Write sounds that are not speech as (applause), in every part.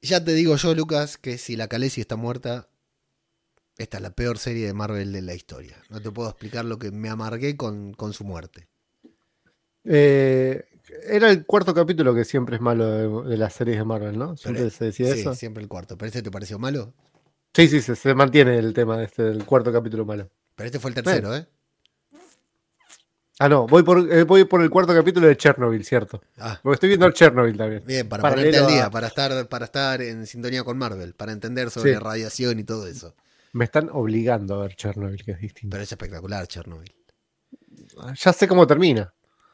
Ya te digo yo, Lucas, que si la Khaleesi está muerta, esta es la peor serie de Marvel de la historia. No te puedo explicar lo que me amargué con, con su muerte. Eh, era el cuarto capítulo que siempre es malo de, de las series de Marvel, ¿no? Siempre Pero- se decía sí, eso. siempre el cuarto. ¿Pero este te pareció malo? Sí, sí, se, se mantiene el tema de este, del cuarto capítulo malo. Pero este fue el tercero, ¿eh? Ah, no, voy por, eh, voy por el cuarto capítulo de Chernobyl, cierto. Ah, Porque estoy viendo el Chernobyl también. bien, para Paralelo ponerte al día, a- para estar, para estar en sintonía con Marvel, para entender sobre Sí. radiación y todo eso. Me están obligando a ver Chernobyl, que es distinto. Pero es espectacular, Chernobyl. Ya sé cómo termina.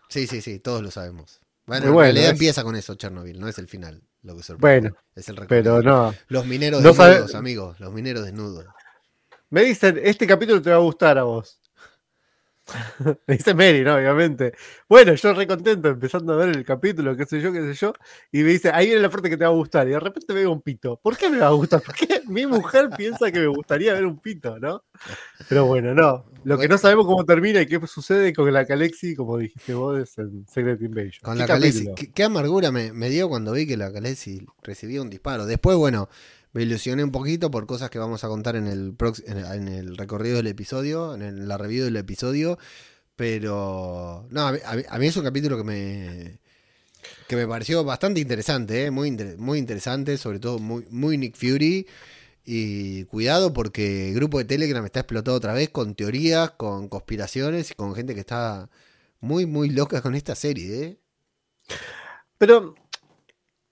Sí, sí, sí, todos lo sabemos. Bueno, Muy en bueno, realidad es- empieza con eso, Chernobyl, no es el final. Lo que sorprende. Bueno, es el pero no. Los mineros No sabe- desnudos, amigos. Los mineros desnudos. Me dicen, este capítulo te va a gustar a vos. Me (laughs) dice Mary, ¿no? Obviamente. Bueno, yo re contento empezando a ver el capítulo, qué sé yo, qué sé yo. Y me dice, ahí viene la parte que te va a gustar. Y de repente veo un pito. ¿Por qué me va a gustar? Porque mi mujer piensa que me gustaría ver un pito, ¿no? Pero bueno, no. Lo que no sabemos cómo termina y qué sucede con la Calexi, como dijiste vos, es en Secret Invasion. Con ¿Qué la capítulo? ¿Qué, qué amargura me, me dio cuando vi que la Khaleesi recibía un disparo. Después, bueno, me ilusioné un poquito por cosas que vamos a contar en el, en, el recorrido del episodio, en la review del episodio. Pero, no, a mí, es un capítulo que me, que me pareció bastante interesante, ¿eh? muy, muy interesante, sobre todo muy, muy Nick Fury. Y cuidado porque el grupo de Telegram está explotado otra vez con teorías, con conspiraciones y con gente que está muy, muy loca con esta serie, ¿eh? Pero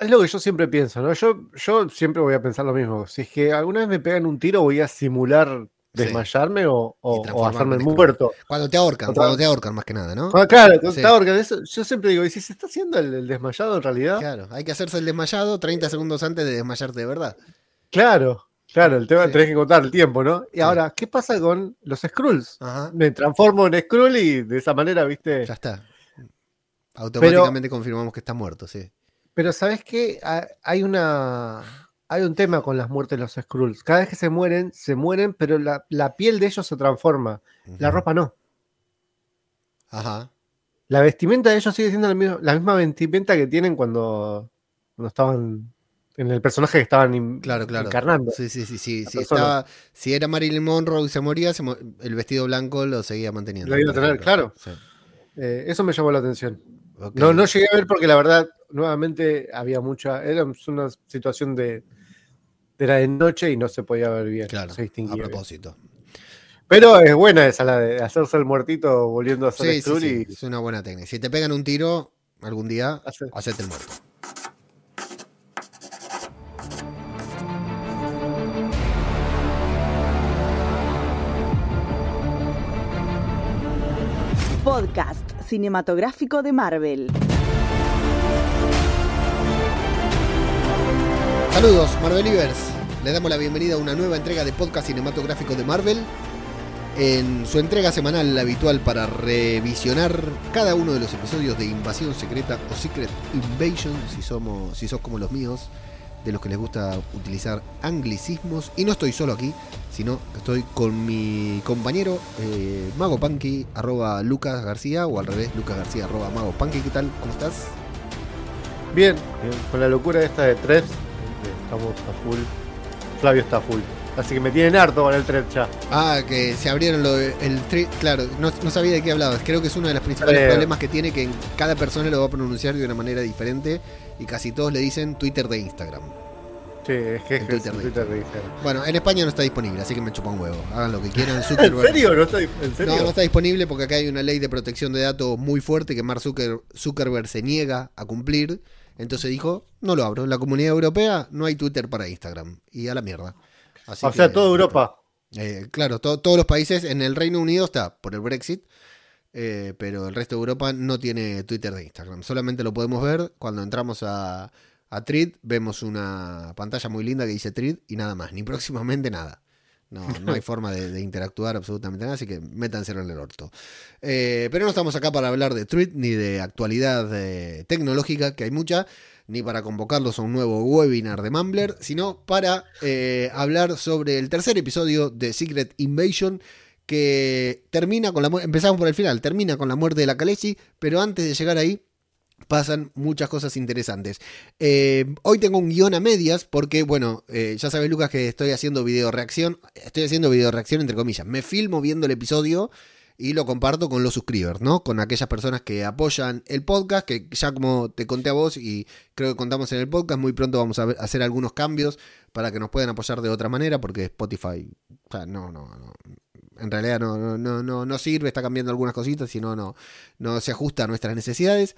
es lo que yo siempre pienso, ¿no? Yo, yo siempre voy a pensar lo mismo. Si es que alguna vez me pegan un tiro, voy a simular Sí. desmayarme o, o- o hacerme el muerto. Cuando te ahorcan, Otra- cuando te ahorcan más que nada, ¿no? Ah, claro, Sí. esta orca, eso- yo siempre digo, ¿y si se está haciendo el, el desmayado en realidad? Claro, hay que hacerse el desmayado 30 segundos antes de desmayarte de verdad. Claro, claro, el tema Sí. tenés que contar el tiempo, ¿no? Y ahora, ¿qué pasa con los Skrulls? Ajá. Me transformo en Skrull y de esa manera, ¿viste? Ya está. Automáticamente confirmamos que está muerto, sí. Pero ¿sabes qué? Ha- Hay una. Hay un tema con las muertes de los Skrulls. Cada vez que se mueren, se mueren, pero la, la piel de ellos se transforma. La ropa no. Ajá. La vestimenta de ellos sigue siendo la misma, la misma vestimenta que tienen cuando, cuando estaban en el personaje que estaban in- Claro, claro. encarnando. Sí, sí, sí, sí. Si, estaba, si era Marilyn Monroe y se moría, se mo- el vestido blanco lo seguía manteniendo. Lo iba a tener, ejemplo. claro. Sí. Eh, eso me llamó la atención. No, no llegué a ver porque la verdad, nuevamente había mucha. Era una situación de. Era de noche y no se podía ver bien. Claro, a bien. propósito. Pero es buena esa, la de hacerse el muertito volviendo a ser Sí, sí, sí, y es una buena técnica. Si te pegan un tiro algún día, hacer- hacete el muerto. Podcast cinematográfico de Marvel. Saludos, Marvelivers. Le damos la bienvenida a una nueva entrega de podcast cinematográfico de Marvel. En su entrega semanal habitual para revisionar cada uno de los episodios de Invasión Secreta o Secret Invasion, si somos, si sos como los míos, de los que les gusta utilizar anglicismos. Y no estoy solo aquí, sino que estoy con mi compañero eh, Mago Punky, arroba Lucas García, o al revés, Lucas García, arroba Mago Punky. ¿Qué tal? ¿Cómo estás? Bien, bien, con la locura esta de Treps, estamos a full. Flavio está a full. Así que me tienen harto con el Treps ya. Ah, que se abrieron lo de- el tri- Claro, no, no sabía de qué hablabas. Creo que es uno de los principales problemas que tiene que en cada persona lo va a pronunciar de una manera diferente y casi todos le dicen Twitter de Instagram. Sí, es que es Twitter de Twitter de Instagram. Bueno, en España no está disponible, así que me chupa un huevo. Hagan lo que (laughs) quieran. ¿En serio? ¿No está, ¿En serio? No, no está disponible porque acá hay una ley de protección de datos muy fuerte que Mark Zucker- Zuckerberg se niega a cumplir. Entonces dijo, no lo abro. En la comunidad europea no hay Twitter para Instagram. Y a la mierda. Así o sea, toda Europa. Eh, claro, to- todos los países, en el Reino Unido está por el Brexit, eh, pero el resto de Europa no tiene Twitter de Instagram. Solamente lo podemos ver cuando entramos a, a Thread, vemos una pantalla muy linda que dice Thread y nada más, ni (laughs) próximamente nada. No, no hay forma de, interactuar absolutamente nada, así que métanselo en el orto. Eh, pero no estamos acá para hablar de Thread ni de actualidad eh, tecnológica, que hay mucha, ni para convocarlos a un nuevo webinar de Mumbler, sino para eh, hablar sobre el tercer episodio de Secret Invasion, que termina con la muerte, empezamos por el final, termina con la muerte de la Khaleesi, pero antes de llegar ahí, pasan muchas cosas interesantes. Eh, hoy tengo un guion a medias porque, bueno, eh, ya sabes Lucas que estoy haciendo video reacción, estoy haciendo video reacción entre comillas, me filmo viendo el episodio y lo comparto con los suscribers, ¿no? Con aquellas personas que apoyan el podcast, que ya como te conté a vos y creo que contamos en el podcast, muy pronto vamos a hacer algunos cambios para que nos puedan apoyar de otra manera, porque Spotify, o sea, no, no, no. En realidad no, no, no, no, no sirve, está cambiando algunas cositas, sino no, no se ajusta a nuestras necesidades.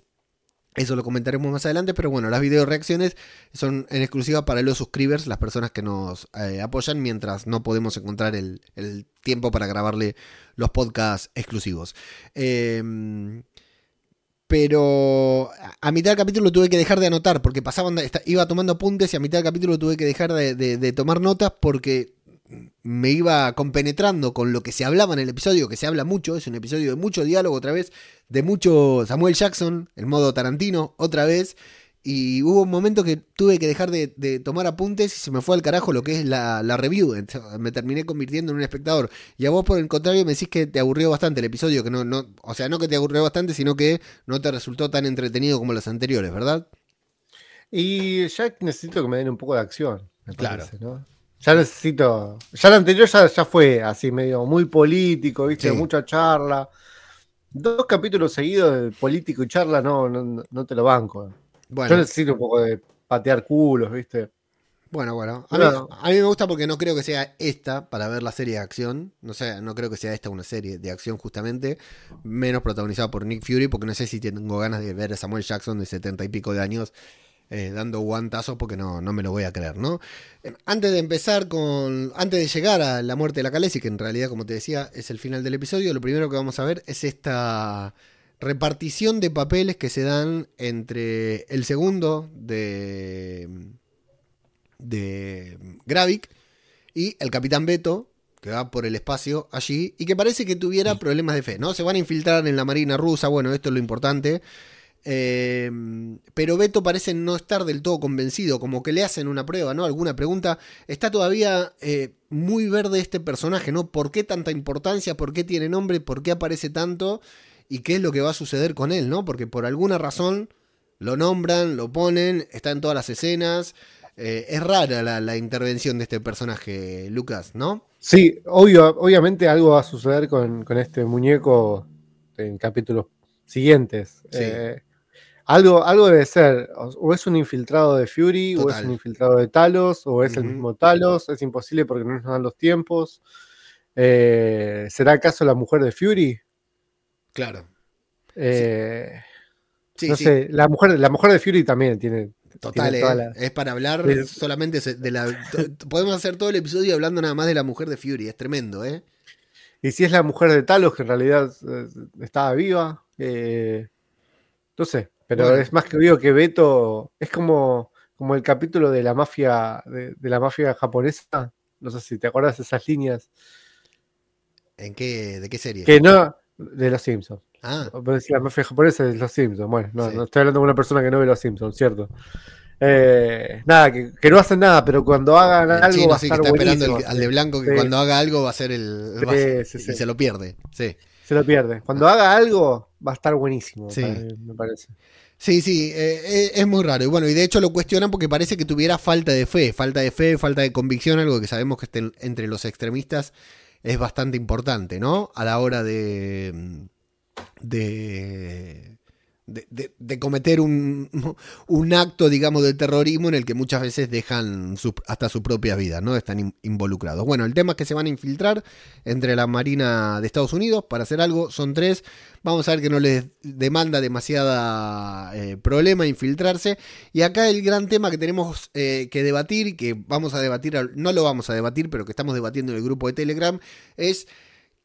Eso lo comentaremos más adelante, pero bueno, las video reacciones son en exclusiva para los suscribers, las personas que nos eh, apoyan, mientras no podemos encontrar el, tiempo para grabarle los podcasts exclusivos. Eh, pero a- mitad del capítulo tuve que dejar de anotar porque pasaban, iba tomando apuntes y a mitad del capítulo tuve que dejar de, de- de tomar notas porque me iba compenetrando con lo que se hablaba en el episodio, que se habla mucho, es un episodio de mucho diálogo otra vez, de mucho Samuel Jackson, el modo Tarantino otra vez, y hubo un momento que tuve que dejar de, de tomar apuntes y se me fue al carajo lo que es la, la review, Entonces, (laughs) me terminé convirtiendo en un espectador. Y a vos por el contrario me decís que te aburrió bastante el episodio, que no, no, o sea, no que te aburrió bastante, sino que no te resultó tan entretenido como los anteriores, ¿verdad? Y ya necesito que me den un poco de acción, me Claro. parece, ¿no? Ya necesito. Ya el anterior ya, ya fue así, medio muy político, ¿viste? Sí. Mucha charla. Dos capítulos seguidos de político y charla, no, no, no te lo banco. Yo Bueno, necesito un poco de patear culos, ¿viste? bueno, bueno. A mí, No. a mí me gusta porque no creo que sea esta para ver la serie de acción. No sé, no creo que sea esta una serie de acción justamente. Menos protagonizada por Nick Fury, porque no sé si tengo ganas de ver a Samuel Jackson de setenta y pico de años eh, dando guantazos porque no, no me lo voy a creer, ¿no? Eh, Antes de empezar con. Antes de llegar a la muerte de la Khaleesi, que en realidad, como te decía, es el final del episodio, lo primero que vamos a ver es esta repartición de papeles que se dan entre el segundo de. de Gravik y el Capitán Beto, que va por el espacio allí, y que parece que tuviera problemas de fe, ¿no? Se van a infiltrar en la Marina rusa, bueno, esto es lo importante. Eh, pero Beto parece no estar del todo convencido, como que le hacen una prueba, ¿no? Alguna pregunta. Está todavía eh, muy verde este personaje, ¿no? ¿Por qué tanta importancia? ¿Por qué tiene nombre? ¿Por qué aparece tanto? ¿Y qué es lo que va a suceder con él, ¿no? Porque por alguna razón lo nombran, lo ponen, está en todas las escenas. Eh, es rara la, la intervención de este personaje, Lucas, ¿no? Sí, obvio, obviamente algo va a suceder con, con este muñeco en capítulos siguientes. Sí. Eh, algo, algo debe ser, o, es un infiltrado de Fury, o es un infiltrado de Talos, o es el mismo Talos, es imposible porque no nos dan los tiempos. Eh, ¿Será acaso la mujer de Fury? Claro. Eh, Sí, no sí. sé, la mujer, la mujer de Fury también tiene. Total, tiene eh, la- es para hablar Es- solamente de la... Podemos hacer todo el episodio hablando nada más de la mujer de Fury, es tremendo, ¿eh? Y si es la mujer de Talos, que en realidad eh, estaba viva, eh, no sé, pero Bueno. es más que obvio que Beto es como, como el capítulo de la mafia, de, de la mafia japonesa. No sé si te acuerdas de esas líneas. ¿En qué, ¿De qué serie? Que no, de los Simpsons. Ah, la mafia japonesa de los Simpsons. Bueno, no, Sí. no estoy hablando de una persona que no ve los Simpsons, ¿cierto? Eh, nada, que, que no hacen nada, pero cuando hagan el algo chino va a sí que estar está esperando el- al de blanco que Sí. cuando haga algo va a ser el... Sí, va a ser- sí, y se lo pierde, sí. Se lo pierde. Cuando haga algo, va a estar buenísimo, Sí. me parece. Sí, sí, eh, eh, es muy raro. Y bueno, y de hecho lo cuestionan porque parece que tuviera falta de fe, falta de fe, falta de convicción, algo que sabemos que este- entre los extremistas es bastante importante, ¿no? A la hora de. de. De, cometer un, (laughs) un acto, digamos, de terrorismo en el que muchas veces dejan hasta su propia vida, ¿no? Están in- involucrados. Bueno, el tema es que se van a infiltrar entre la Marina de Estados Unidos para hacer algo, son tres. Vamos a ver que no les demanda demasiada eh, problema infiltrarse. Y acá el gran tema que tenemos eh, que debatir, que vamos a debatir, no lo vamos a debatir, pero que estamos debatiendo en el grupo de Telegram, es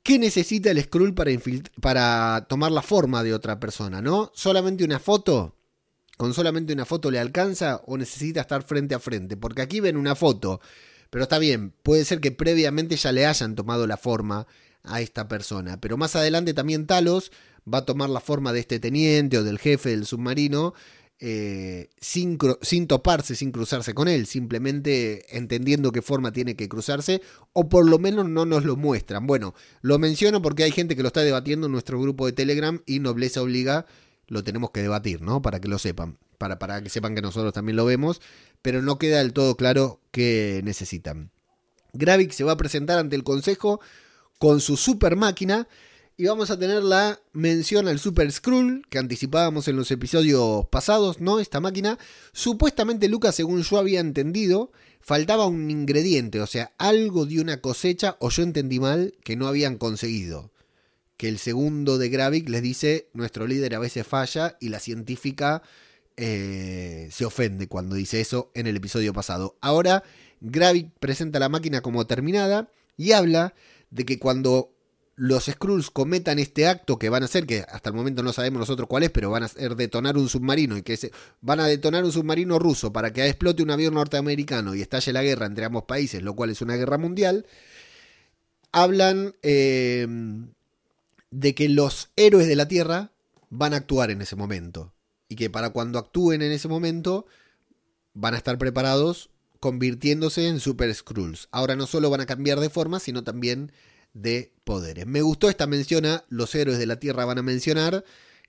¿qué necesita el Skrull para, para tomar la forma de otra persona? ¿No? ¿Solamente una foto? ¿Con solamente una foto le alcanza o necesita estar frente a frente? Porque aquí ven una foto, pero está bien, puede ser que previamente ya le hayan tomado la forma a esta persona. Pero más adelante también Talos va a tomar la forma de este teniente o del jefe del submarino eh, sin, toparse, sin cruzarse con él, simplemente entendiendo qué forma tiene que cruzarse o por lo menos no nos lo muestran. Bueno, lo menciono porque hay gente que lo está debatiendo en nuestro grupo de Telegram y Nobleza Obliga lo tenemos que debatir, ¿no? Para que lo sepan, para, para que sepan que nosotros también lo vemos, pero no queda del todo claro qué necesitan. Gravik se va a presentar ante el Consejo con su super máquina y vamos a tener la mención al Super Skrull que anticipábamos en los episodios pasados, ¿no? Esta máquina. Supuestamente Lucas, según yo había entendido, faltaba un ingrediente, o sea, algo de una cosecha, o yo entendí mal, que no habían conseguido. Que el segundo de Gravik les dice, nuestro líder a veces falla y la científica eh, se ofende cuando dice eso en el episodio pasado. Ahora, Gravik presenta la máquina como terminada y habla de que cuando los Skrulls cometan este acto que van a hacer, que hasta el momento no sabemos nosotros cuál es, pero van a hacer detonar un submarino y que se, van a detonar un submarino ruso para que explote un avión norteamericano y estalle la guerra entre ambos países, lo cual es una guerra mundial, hablan eh, de que los héroes de la Tierra van a actuar en ese momento y que para cuando actúen en ese momento van a estar preparados convirtiéndose en Super Skrulls. Ahora no solo van a cambiar de forma, sino también de poderes. Me gustó esta mención a los héroes de la Tierra van a mencionar.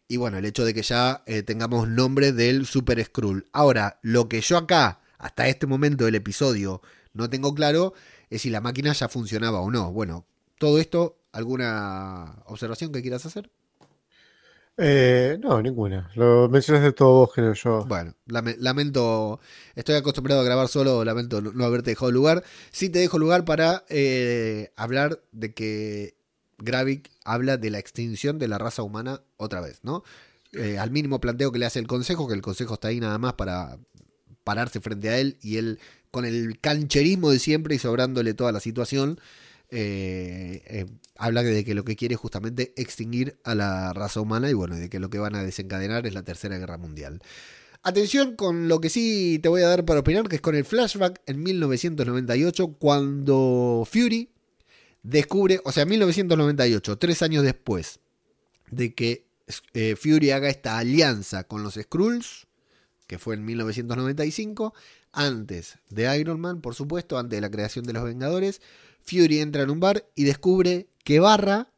Y bueno, el hecho de que ya eh, tengamos nombre del Super Skrull. Ahora, lo que yo acá, hasta este momento del episodio, no tengo claro es si la máquina ya funcionaba o no. Bueno, todo esto, ¿alguna observación que quieras hacer? Eh, no, ninguna. Lo mencionas de todo vos, que yo. Bueno, lame- lamento, estoy acostumbrado a grabar solo, lamento no no haberte dejado lugar. Sí te dejo lugar para eh, hablar de que Gravik habla de la extinción de la raza humana otra vez, ¿no? Eh, al mínimo planteo que le hace el Consejo, que el Consejo está ahí nada más para pararse frente a él y él con el cancherismo de siempre y sobrándole toda la situación, eh, eh, habla de que lo que quiere es justamente extinguir a la raza humana y bueno, de que lo que van a desencadenar es la Tercera Guerra Mundial. Atención con lo que sí te voy a dar para opinar, que es con el flashback en 1998, cuando Fury descubre, o sea, 1998, tres años después de que eh, Fury haga esta alianza con los Skrulls, que fue en 1995, antes de Iron Man, por supuesto, antes de la creación de los Vengadores, Fury entra en un bar y descubre que Barra,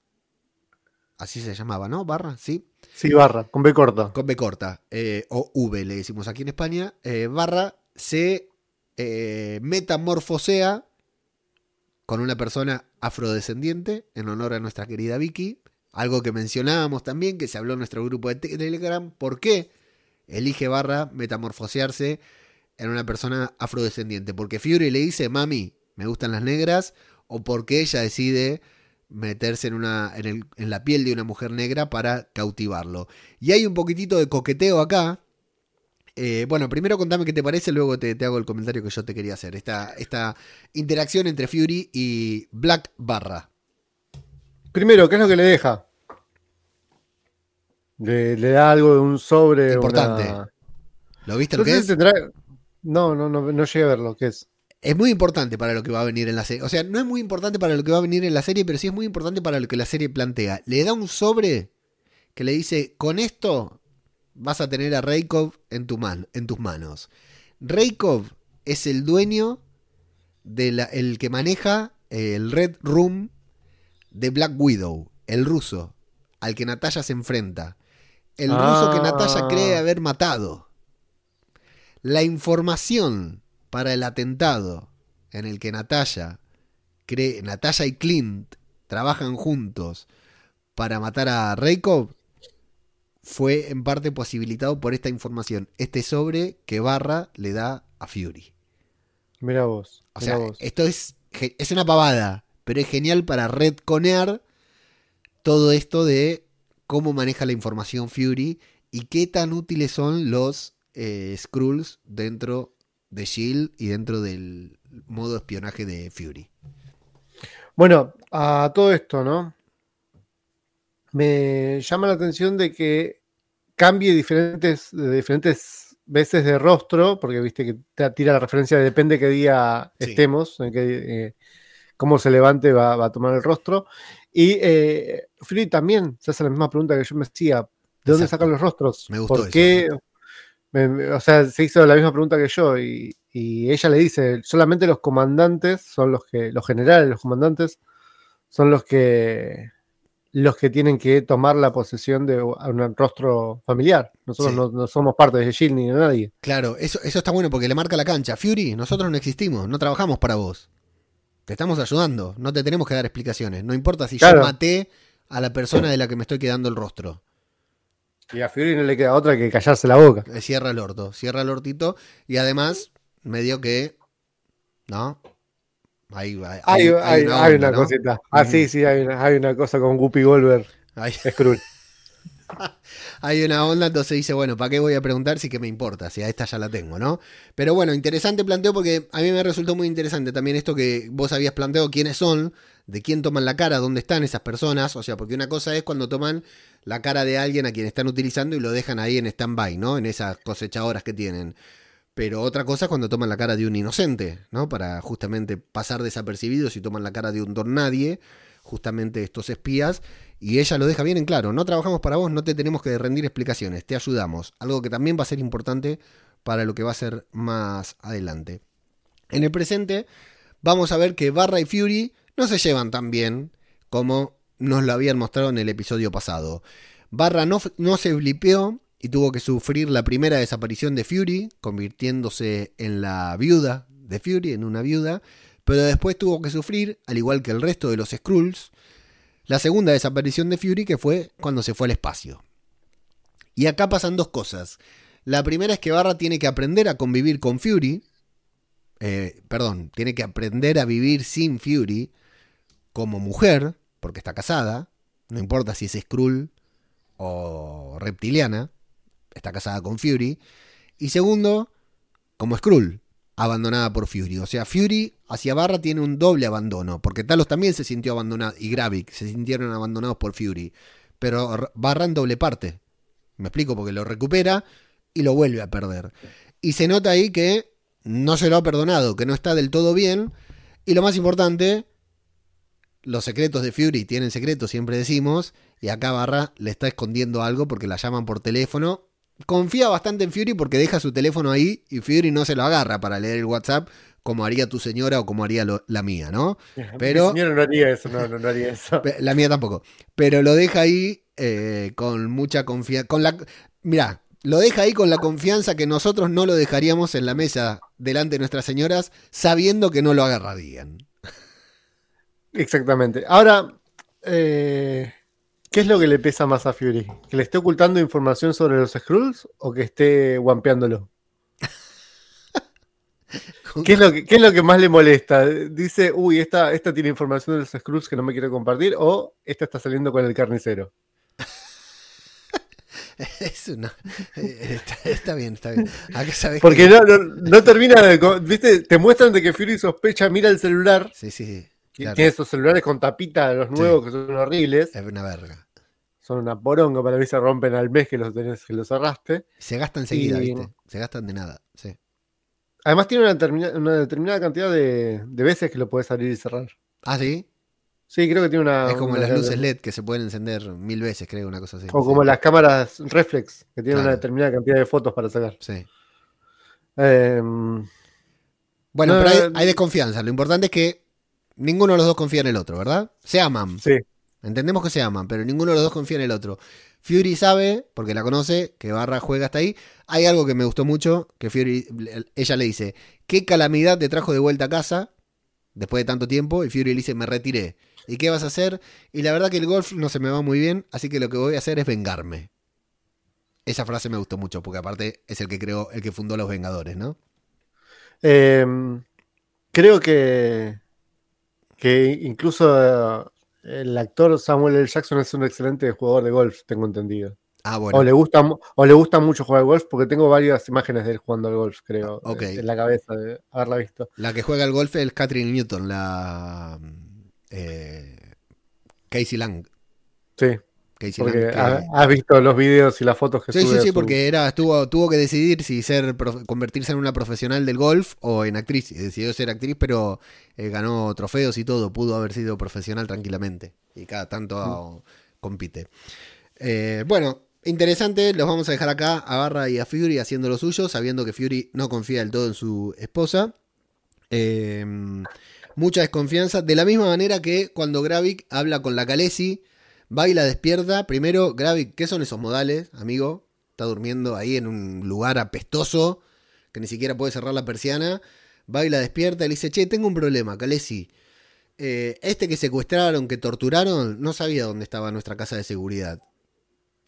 así se llamaba, ¿no? Barra, sí, Sí, barra, con B corta. con B corta, eh, o V le decimos aquí en España, eh, Barra se eh, metamorfosea con una persona afrodescendiente en honor a nuestra querida Vicky. Algo que mencionábamos también, que se habló en nuestro grupo de Telegram. ¿Por qué elige Barra metamorfosearse en una persona afrodescendiente? Porque Fury le dice, mami, me gustan las negras, o porque ella decide meterse en, una, en, el- en la piel de una mujer negra para cautivarlo. Y hay un poquitito de coqueteo acá. Eh, bueno, primero contame qué te parece, luego te, te hago el comentario que yo te quería hacer. Esta, esta interacción entre Fury y Black Barra. Primero, ¿qué es lo que le deja? Le, le da algo de un sobre. Importante. una- ¿Lo viste No lo que es? tendrá- No, no, no, no llegué a ver lo que es. Es muy importante para lo que va a venir en la serie. O sea, no es muy importante para lo que va a venir en la serie, pero sí es muy importante para lo que la serie plantea. Le da un sobre que le dice, con esto vas a tener a Reikov en, tu man- en tus manos. Reikov es el dueño, de la- el que maneja eh, el Red Room de Black Widow, el ruso, al que Natalia se enfrenta. El ruso que Natalia Ah. cree haber matado. La información para el atentado en el que Natalia cree, Natalia y Clint trabajan juntos para matar a Reikov fue en parte posibilitado por esta información, este sobre que Barra le da a Fury. Mira vos. O sea, vos. esto es, es una pavada, pero es genial para redconear todo esto de cómo maneja la información Fury y qué tan útiles son los eh, Skrulls dentro de Shield y dentro del modo espionaje de Fury. Bueno, a todo esto, ¿no? Me llama la atención de que cambie diferentes, diferentes veces de rostro, porque viste que te tira la referencia de depende qué día Sí. estemos, en qué, eh, cómo se levante va, va a tomar el rostro. Y eh, Fury también se hace la misma pregunta que yo me hacía, ¿de dónde Exacto. sacan los rostros? Me gustó ¿Por eso. qué? Me- o sea, se hizo la misma pregunta que yo y, y ella le dice, solamente los comandantes son los que, los generales, los comandantes, son los que los que tienen que tomar la posesión de un rostro familiar. Nosotros Sí. no, no somos parte de Shield ni de nadie. Claro, eso, eso está bueno porque le marca la cancha. Fury, nosotros no existimos, no trabajamos para vos. Te estamos ayudando, no te tenemos que dar explicaciones. No importa si Claro. yo maté a la persona de la que me estoy quedando el rostro. Y a Fury no le queda otra que callarse la boca. Eh, Cierra el orto, cierra el hortito. Y además, medio que. ¿No? Ahí va. Hay, hay- hay una, ¿no? cosita. Ah, sí, sí, hay una, hay una cosa con Guppy Goldberg. Hay, Skrull. (laughs) hay una onda, entonces dice, bueno, ¿para qué voy a preguntar si que me importa? Si a esta ya la tengo, ¿no? Pero bueno, interesante planteo porque a mí me resultó muy interesante también esto que vos habías planteado, quiénes son, de quién toman la cara, dónde están esas personas. O sea, porque una cosa es cuando toman la cara de alguien a quien están utilizando y lo dejan ahí en stand-by, ¿no? En esas cosechadoras que tienen. Pero otra cosa es cuando toman la cara de un inocente, ¿no? Para justamente pasar desapercibidos y toman la cara de un don nadie, justamente estos espías. Y ella lo deja bien en claro, no trabajamos para vos, no te tenemos que rendir explicaciones, te ayudamos. Algo que también va a ser importante para lo que va a ser más adelante. En el presente vamos a ver que Barra y Fury no se llevan tan bien como nos lo habían mostrado en el episodio pasado. Barra no, no se blipeó y tuvo que sufrir la primera desaparición de Fury, convirtiéndose en la viuda de Fury, en una viuda, pero después tuvo que sufrir, al igual que el resto de los Skrulls, la segunda desaparición de Fury que fue cuando se fue al espacio. Y acá pasan dos cosas. La primera es que Barra tiene que aprender a convivir con Fury, eh, perdón, tiene que aprender a vivir sin Fury como mujer, porque está casada, no importa si es Skrull o reptiliana, está casada con Fury. Y segundo, como Skrull, abandonada por Fury. O sea, Fury Barra tiene un doble abandono, porque Talos también se sintió abandonado, y Gravik se sintieron abandonados por Fury. Pero Barra en doble parte. Me explico, porque lo recupera y lo vuelve a perder. Y se nota ahí que no se lo ha perdonado, que no está del todo bien. Y lo más importante, los secretos de Fury tienen secretos, siempre decimos. Y acá Barra le está escondiendo algo porque la llaman por teléfono. Confía bastante en Fury porque deja su teléfono ahí y Fury no se lo agarra para leer el WhatsApp como haría tu señora o como haría lo- la mía, ¿no? (laughs) Pero- Mi señora no haría eso, no, no, no haría eso. (laughs) La mía tampoco. Pero lo deja ahí eh, con mucha confianza. Con la, mirá, lo deja ahí con la confianza que nosotros no lo dejaríamos en la mesa delante de nuestras señoras, sabiendo que no lo agarrarían. Exactamente. Ahora, eh, ¿qué es lo que le pesa más a Fury? ¿Que le esté ocultando información sobre los Skrulls o que esté guampeándolo? ¿Qué es, lo que, qué es lo que más le molesta? Dice, uy, esta, esta tiene información de los Skrulls que no me quiere compartir, o esta está saliendo con el carnicero. (laughs) Es una. eh, Está, está bien, está bien. Sabes Porque que- no, no, no termina de. ¿Viste? Te muestran de que Fury sospecha, mira el celular. Sí, sí, sí. claro. Tiene esos celulares con tapita de los Sí. nuevos que son horribles. Es una verga. Son una poronga, para mí se rompen al mes que los tenés, que los cerraste. Se gasta enseguida, Y- ¿viste? Se gastan de nada. Sí. Además tiene una, determina- una determinada cantidad de, de veces que lo puedes abrir y cerrar. Ah, sí. Sí, creo que tiene una. es como una- las luces LED que se pueden encender mil veces, creo, una cosa así. O Sí. como las cámaras reflex, que tienen Claro. una determinada cantidad de fotos para sacar. Sí. Em, Bueno, No, pero hay, hay desconfianza. Lo importante es que ninguno de los dos confía en el otro, ¿verdad? Se aman. sí, Entendemos que se aman, pero ninguno de los dos confía en el otro. Fury sabe, porque la conoce, que Barra juega hasta ahí. Hay algo que me gustó mucho, que Fury, ella le dice, ¿qué calamidad te trajo de vuelta a casa después de tanto tiempo? Y Fury le dice, me retiré. ¿Y qué vas a hacer? Y la verdad que el golf no se me va muy bien, así que lo que voy a hacer es vengarme. Esa frase me gustó mucho, porque aparte es el que creó, el que fundó los Vengadores, ¿no? Em, creo que, que incluso el actor Samuel L. Jackson es un excelente jugador de golf, tengo entendido. Ah, bueno. O, le gusta, o le gusta mucho jugar al golf, porque tengo varias imágenes de él jugando al golf, creo, Ok. eh, en la cabeza de haberla visto. La que juega al golf es Catherine Newton, la eh, Casey Lang. Sí, Porque ha- has visto los videos y las fotos que Sí, sube. sí, sí, su- porque era, estuvo, tuvo que decidir si ser convertirse en una profesional del golf o en actriz. Y decidió ser actriz, pero eh, ganó trofeos y todo. Pudo haber sido profesional tranquilamente. Y cada tanto ah, compite. Eh, bueno, interesante. Los vamos a dejar acá a Barra y a Fury haciendo lo suyo, sabiendo que Fury no confía del todo en su esposa. Eh, mucha desconfianza. De la misma manera que cuando Gravik habla con la Khaleesi, Va y la despierta. Primero, Gravik, ¿qué son esos modales, amigo? Está durmiendo ahí en un lugar apestoso que ni siquiera puede cerrar la persiana. Va y la despierta y le dice, che, tengo un problema, Calesi. Eh, este que secuestraron, que torturaron, no sabía dónde estaba nuestra casa de seguridad.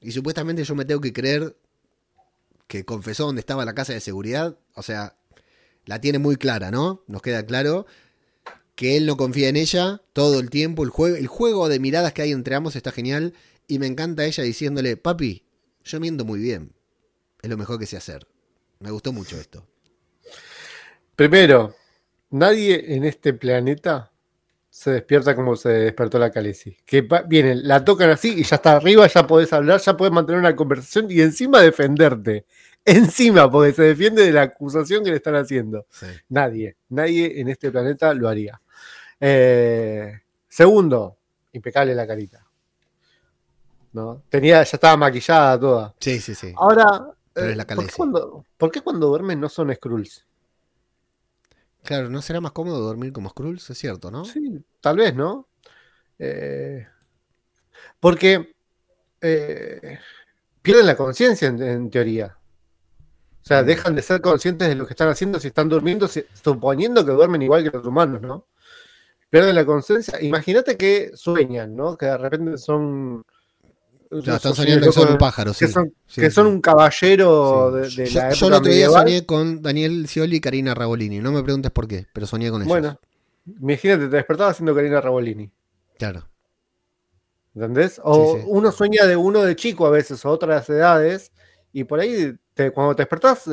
Y supuestamente yo me tengo que creer que confesó dónde estaba la casa de seguridad. O sea, la tiene muy clara, ¿no? Nos queda claro que él no confía en ella todo el tiempo. El juego, el juego de miradas que hay entre ambos está genial. Y me encanta ella diciéndole, papi, yo miento muy bien. Es lo mejor que sé hacer. Me gustó mucho esto. Primero, nadie en este planeta se despierta como se despertó la Calesi. Que vienen, la tocan así y ya está arriba, ya podés hablar, ya podés mantener una conversación y encima defenderte. (laughs) Encima, porque se defiende de la acusación que le están haciendo. Sí. Nadie, nadie en este planeta lo haría. Eh, segundo, impecable la carita. ¿No? Tenía, ya estaba maquillada toda. Sí, sí, sí. Ahora, Pero eh, es la ¿por, qué cuando, por qué cuando duermen no son Skrulls? Claro, ¿no será más cómodo dormir como Skrulls? Es cierto, ¿no? Sí, tal vez, ¿no? Eh, porque eh, pierden la conciencia en, en teoría. O sea, dejan de ser conscientes de lo que están haciendo si están durmiendo, si- suponiendo que duermen igual que los humanos, ¿no? Pierden la conciencia. Imagínate que sueñan, ¿no? Que de repente son. Claro, están soñando que son un pájaro, sí. que son, Sí, que son sí. un caballero Sí. de, de yo, la yo época el otro día soñé con Daniel Scioli y Karina Rabolini. No me preguntes por qué, pero soñé con ellos. Bueno, imagínate, te despertabas haciendo Karina Rabolini. Claro. ¿Entendés? O uno sueña de uno de chico a veces, o otras edades, y por ahí te- cuando te despertás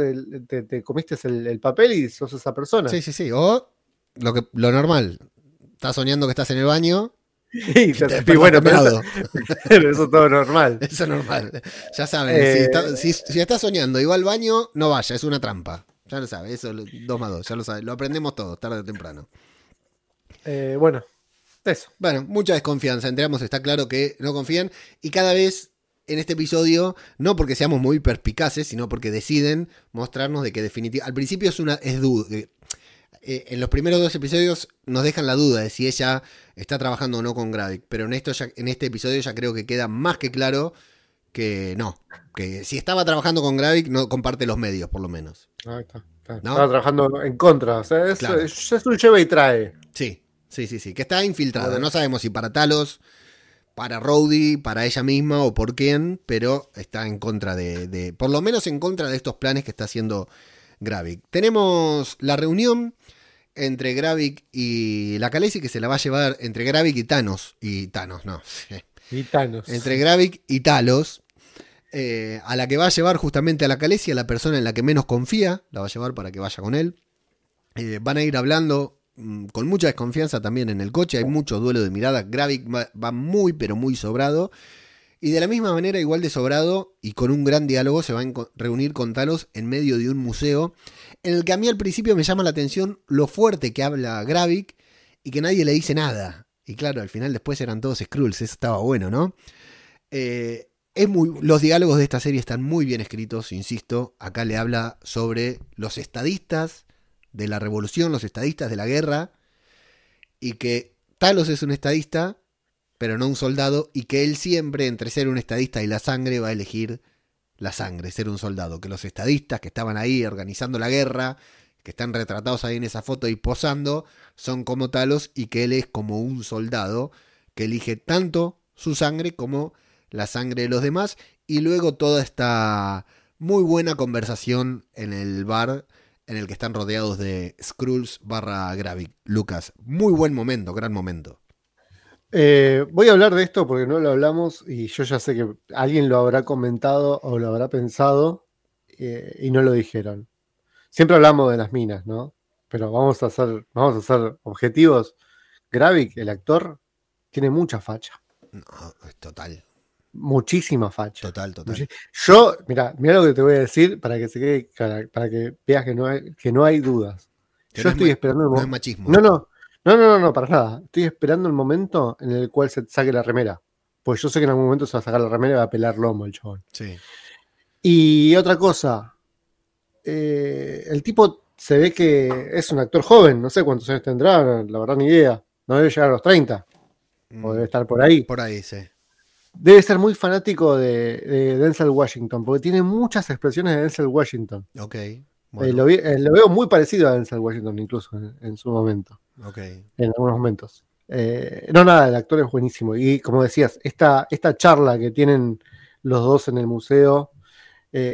te, te comiste el, el papel y sos esa persona. Sí, sí, sí. O lo, que, lo normal. Estás soñando que estás en el baño. (laughs) y, te- y bueno, pero eso, meado. (laughs) pero eso es todo normal. (laughs) Eso es normal. Ya saben, Eh, si, está- si- si estás soñando y va al baño, no vaya, es una trampa. Ya lo sabes, eso lo- dos más dos, ya lo sabes. Lo aprendemos todos, tarde o temprano. Eh, bueno, eso. Bueno, mucha desconfianza. Entramos, está claro que no confían. Y cada vez en este episodio, no porque seamos muy perspicaces, sino porque deciden mostrarnos de que definitivamente. Al principio es una. es duda. eh, en los primeros dos episodios nos dejan la duda de si ella está trabajando o no con Gravik. Pero en, esto ya- en este episodio ya creo que queda más que claro que no. Que si estaba trabajando con Gravik, no comparte los medios, por lo menos. Ahí está, está. ¿No? Estaba trabajando en contra. O sea, es, Claro. es- es un lleva y trae. Sí, sí, sí, sí. Que está infiltrada. No sabemos si para Talos, para Rowdy, para ella misma o por quién, pero está en contra de, de- por lo menos en contra de estos planes que está haciendo Gravik. Tenemos la reunión entre Gravik y la Khaleesi que se la va a llevar entre Gravik y Thanos. Y Thanos, no. (laughs) Y Thanos. entre Gravik y Talos. eh, a la que va a llevar justamente a la Khaleesi, a la persona en la que menos confía, la va a llevar para que vaya con él. Eh, van a ir hablando con mucha desconfianza también en el coche, hay mucho duelo de miradas, Gravik va, muy pero muy sobrado. Y de la misma manera, igual de sobrado y con un gran diálogo, se va a reunir con Talos en medio de un museo, en el que a mí al principio me llama la atención lo fuerte que habla Gravik y que nadie le dice nada. Y claro, al final después eran todos Skrulls, eso estaba bueno, ¿no? Eh, es muy, los diálogos de esta serie están muy bien escritos, insisto. Acá le habla sobre los estadistas de la revolución, los estadistas de la guerra, y que Talos es un estadista, pero no un soldado, y que él siempre, entre ser un estadista y la sangre, va a elegir la sangre, ser un soldado. Que los estadistas que estaban ahí organizando la guerra, que están retratados ahí en esa foto y posando, son como Talos, y que él es como un soldado que elige tanto su sangre como la sangre de los demás y luego toda esta muy buena conversación en el bar en el que están rodeados de Skrulls barra Gravik. Lucas, muy buen momento, gran momento. Eh, voy a hablar de esto porque no lo hablamos y yo ya sé que alguien lo habrá comentado o lo habrá pensado eh, y no lo dijeron. Siempre hablamos de las minas, ¿no? Pero vamos a ser, vamos a objetivos. Gravik, el actor, tiene mucha facha, No, total, muchísima facha. total, total. Muchi- Yo, mira, mira lo que te voy a decir para que se quede, para, para que veas que no hay, que no hay dudas. Yo no estoy esperando el No es momento. machismo. No, no, no, no, para nada. Estoy esperando el momento en el cual se saque la remera. Pues yo sé que en algún momento se va a sacar la remera y va a pelar lomo el chabón. Sí. Y otra cosa, eh, el tipo se ve que es un actor joven, no sé cuántos años tendrá, la verdad ni idea. No debe llegar a los 30, o debe estar por ahí. Por ahí, sí. Debe ser muy fanático de, de Denzel Washington, porque tiene muchas expresiones de Denzel Washington. Ok. Eh, Bueno, lo, vi- eh, lo veo muy parecido a Denzel Washington, incluso en, en su momento, ok. en algunos momentos. Eh, no, nada, el actor es buenísimo. Y como decías, esta, esta charla que tienen los dos en el museo.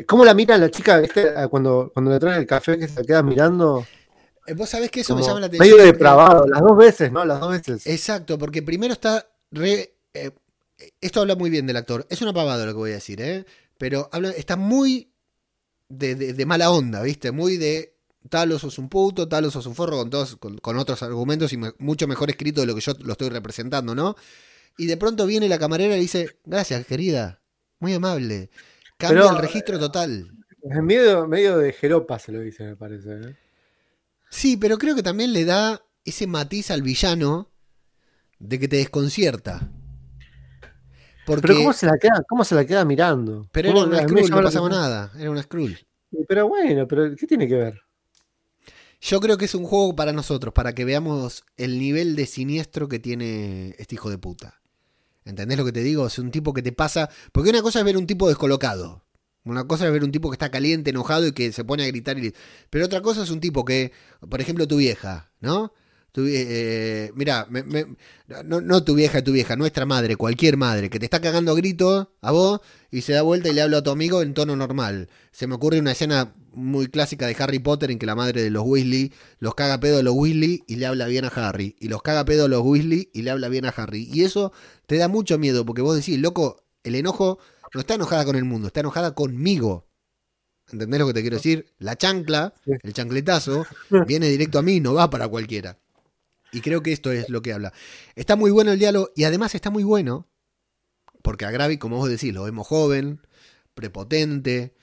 ¿Cómo la mira la chica este, cuando, cuando le traen el café que se queda mirando? Vos sabés que eso me llama la atención. medio porque- depravado, las dos veces, ¿no? Las dos veces. Exacto, porque primero está re. eh, esto habla muy bien del actor. Es una pavada lo que voy a decir, ¿eh? Pero habla, está muy de, de- de mala onda, ¿viste? Muy de. Talos sos un puto, Talos sos un forro, con, todos, con, con otros argumentos y me- mucho mejor escrito de lo que yo lo estoy representando, ¿no? Y de pronto viene la camarera y dice: Gracias, querida. Muy amable. Cambia Pero- el registro total. Es medio, medio de jeropa se lo dice, me parece. ¿eh? Sí, pero creo que también le da ese matiz al villano de que te desconcierta. Porque, Pero ¿cómo se la queda, cómo se la queda mirando? pero era ¿Cómo- una Skrull, no pasaba nada. Era una Skrull. Pero bueno, pero ¿qué tiene que ver? Yo creo que es un juego para nosotros, para que veamos el nivel de siniestro que tiene este hijo de puta. ¿Entendés lo que te digo? Es un tipo que te pasa. Porque una cosa es ver un tipo descolocado. Una cosa es ver un tipo que está caliente, enojado y que se pone a gritar. Y... Pero otra cosa es un tipo que, por ejemplo, tu vieja, ¿no? Tu, eh, mira, me- me- no, no tu vieja, tu vieja, nuestra madre, cualquier madre, que te está cagando a grito a vos y se da vuelta y le habla a tu amigo en tono normal. Se me ocurre una escena muy clásica de Harry Potter en que la madre de los Weasley los caga a pedo a los Weasley y le habla bien a Harry. Y los caga a pedo a los Weasley y le habla bien a Harry. Y eso te da mucho miedo porque vos decís, loco, el enojo no está enojada con el mundo, está enojada conmigo. ¿Entendés lo que te quiero decir? La chancla, el chancletazo, viene directo a mí, no va para cualquiera. Y creo que esto es lo que habla. Está muy bueno el diálogo y además está muy bueno porque a Gravi, como vos decís, lo vemos joven, prepotente,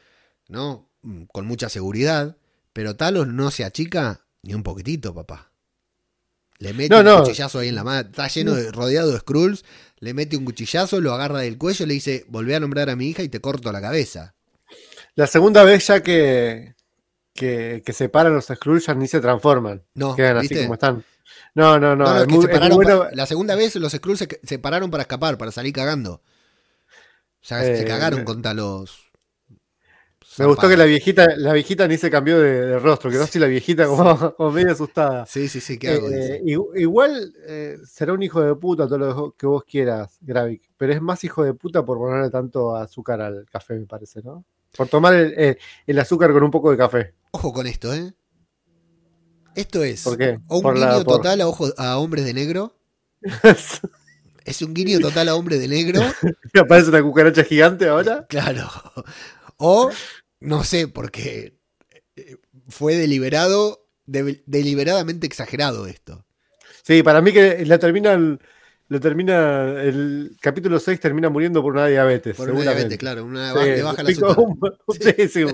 ¿no? Mm, Con mucha seguridad, pero Talos no se achica ni un poquitito, papá. Le mete No, un no. cuchillazo ahí en la mano, está lleno de, rodeado de Skrulls, le mete un cuchillazo, lo agarra del cuello, le dice, volvé a nombrar a mi hija y te corto la cabeza. La segunda vez ya que, que, que separan los Skrulls ya ni se transforman. No, Quedan así como están. No, no, no. No, no, es es que muy- se es muy pararon bueno- pa- la segunda vez los Skrulls se, se pararon para escapar, para salir cagando. Sea, se Eh, cagaron contra los... Me gustó que la viejita, la viejita ni se cambió de, de rostro, quedó así la viejita como, (laughs) como medio asustada. Sí, sí, sí, ¿qué hago? Eh, igu- igual eh, será un hijo de puta todo lo que vos quieras, Gravik, pero es más hijo de puta por ponerle tanto azúcar al café, me parece, ¿no? Por tomar el azúcar con un poco de café. Ojo con esto, ¿eh? Esto es ¿Por qué? o un Por la- guiño por- total a, ojo, a hombres de negro. (laughs) Es un guiño total a hombres de negro. ¿Me (laughs) aparece una cucaracha gigante ahora? (laughs) Claro. O, no sé, porque eh, fue deliberado, de- deliberadamente exagerado esto. Sí, para mí que la terminan, lo termina, el capítulo 6 termina muriendo por una diabetes. Por una diabetes, claro, una, Sí, le baja la azúcar. (laughs) sí, sí.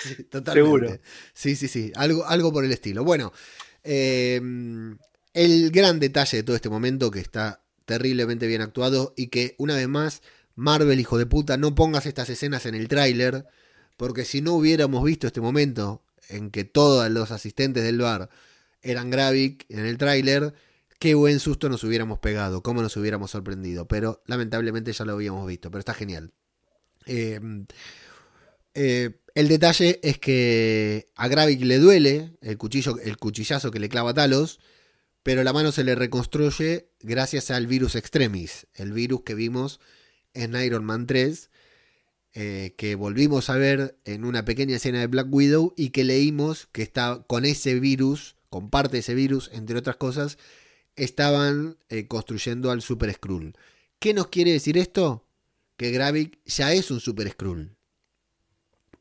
Sí, (laughs) totalmente. Seguro. Sí, sí, sí. Algo, algo por el estilo. Bueno, eh, el gran detalle de todo este momento que está terriblemente bien actuado y que, una vez más, Marvel, hijo de puta, no pongas estas escenas en el tráiler, porque si no hubiéramos visto este momento en que todos los asistentes del bar eran Gravik en el tráiler, qué buen susto nos hubiéramos pegado, cómo nos hubiéramos sorprendido. Pero lamentablemente ya lo habíamos visto, pero está genial. Eh, eh, el detalle es que a Gravik le duele el cuchillo, el cuchillazo que le clava Talos, pero la mano se le reconstruye gracias al virus extremis, el virus que vimos en Iron Man 3, eh, que volvimos a ver en una pequeña escena de Black Widow y que leímos que está con ese virus, con parte de ese virus, entre otras cosas, estaban eh, construyendo al Super Skrull. ¿Qué nos quiere decir esto? Que Gravik ya es un Super Skrull.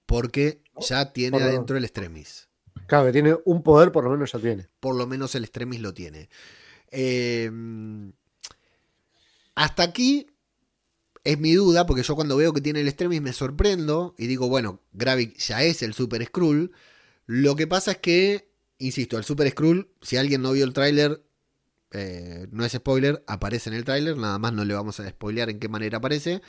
Porque ya tiene Por adentro el extremis. Claro, que tiene un poder, por lo menos ya tiene. Por lo menos el extremis lo tiene. Eh, hasta aquí es mi duda, porque yo cuando veo que tiene el extremis me sorprendo y digo, bueno, Gravik ya es el Super Skrull. Lo que pasa es que, insisto, el Super Skrull, si alguien no vio el tráiler, eh, no es spoiler, aparece en el tráiler, nada más no le vamos a spoilear en qué manera aparece,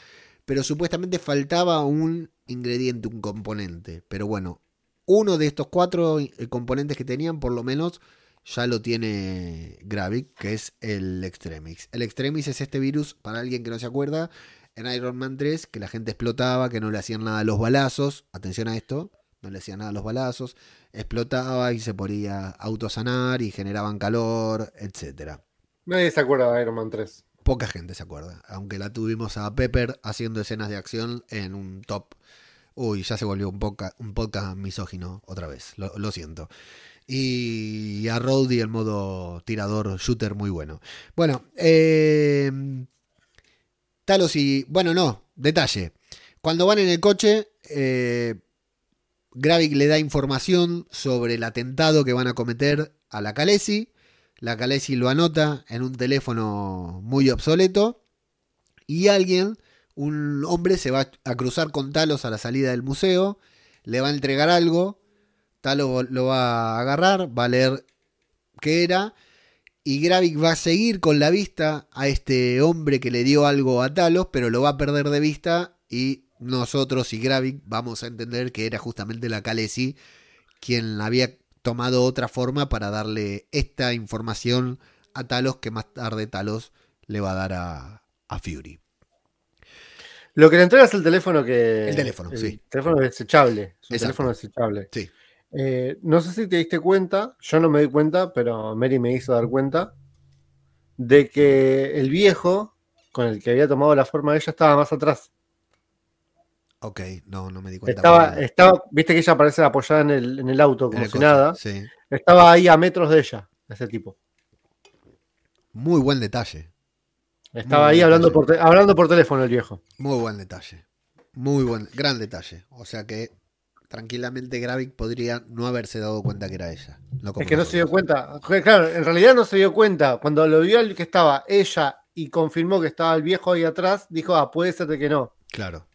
pero supuestamente faltaba un ingrediente, un componente. Pero bueno, uno de estos cuatro eh, componentes que tenían, por lo menos, ya lo tiene Gravik, que es el Extremis. El Extremis es este virus, para alguien que no se acuerda, en Iron Man 3, que la gente explotaba, que no le hacían nada a los balazos. Atención a esto, no le hacían nada a los balazos. Explotaba y se podía autosanar y generaban calor, etcétera. Nadie se acuerda de Iron Man 3. Poca gente se acuerda, aunque la tuvimos a Pepper haciendo escenas de acción en un top. Uy, ya se volvió un, poca, un podcast misógino otra vez, lo, lo siento. Y a Rowdy en modo tirador shooter muy bueno. Bueno, eh, Talos y... Bueno, no, detalle. Cuando van en el coche, eh, Gravik le da información sobre el atentado que van a cometer a la Calesi. La Calesi lo anota en un teléfono muy obsoleto. Y alguien, un hombre, se va a cruzar con Talos a la salida del museo. Le va a entregar algo. Talos lo va a agarrar, va a leer qué era. Y Gravik va a seguir con la vista a este hombre que le dio algo a Talos, pero lo va a perder de vista. Y nosotros y Gravik vamos a entender que era justamente la Calesi quien había tomado otra forma para darle esta información a Talos que más tarde Talos le va a dar a, a Fury. Lo que le entrega es el teléfono que. El teléfono, el sí. teléfono desechable. Es un Exacto. teléfono desechable. Sí. Eh, no sé si te diste cuenta, yo no me di cuenta, pero Mary me hizo dar cuenta de que el viejo con el que había tomado la forma de ella estaba más atrás. Ok, no, no me di cuenta. Estaba, estaba, viste que ella aparece apoyada en el, en el auto como el si nada. sí. Estaba ahí a metros de ella, ese tipo. Muy buen detalle. Estaba Muy ahí hablando detalle. por, te- hablando por teléfono el viejo. Muy buen detalle. Muy buen, gran detalle. O sea que tranquilamente Gravik podría no haberse dado cuenta que era ella. no Es que no se dio cuenta. Claro, en realidad no se dio cuenta. Cuando lo vio el que estaba ella y confirmó que estaba el viejo ahí atrás, dijo, ah, puede ser de que no. Claro.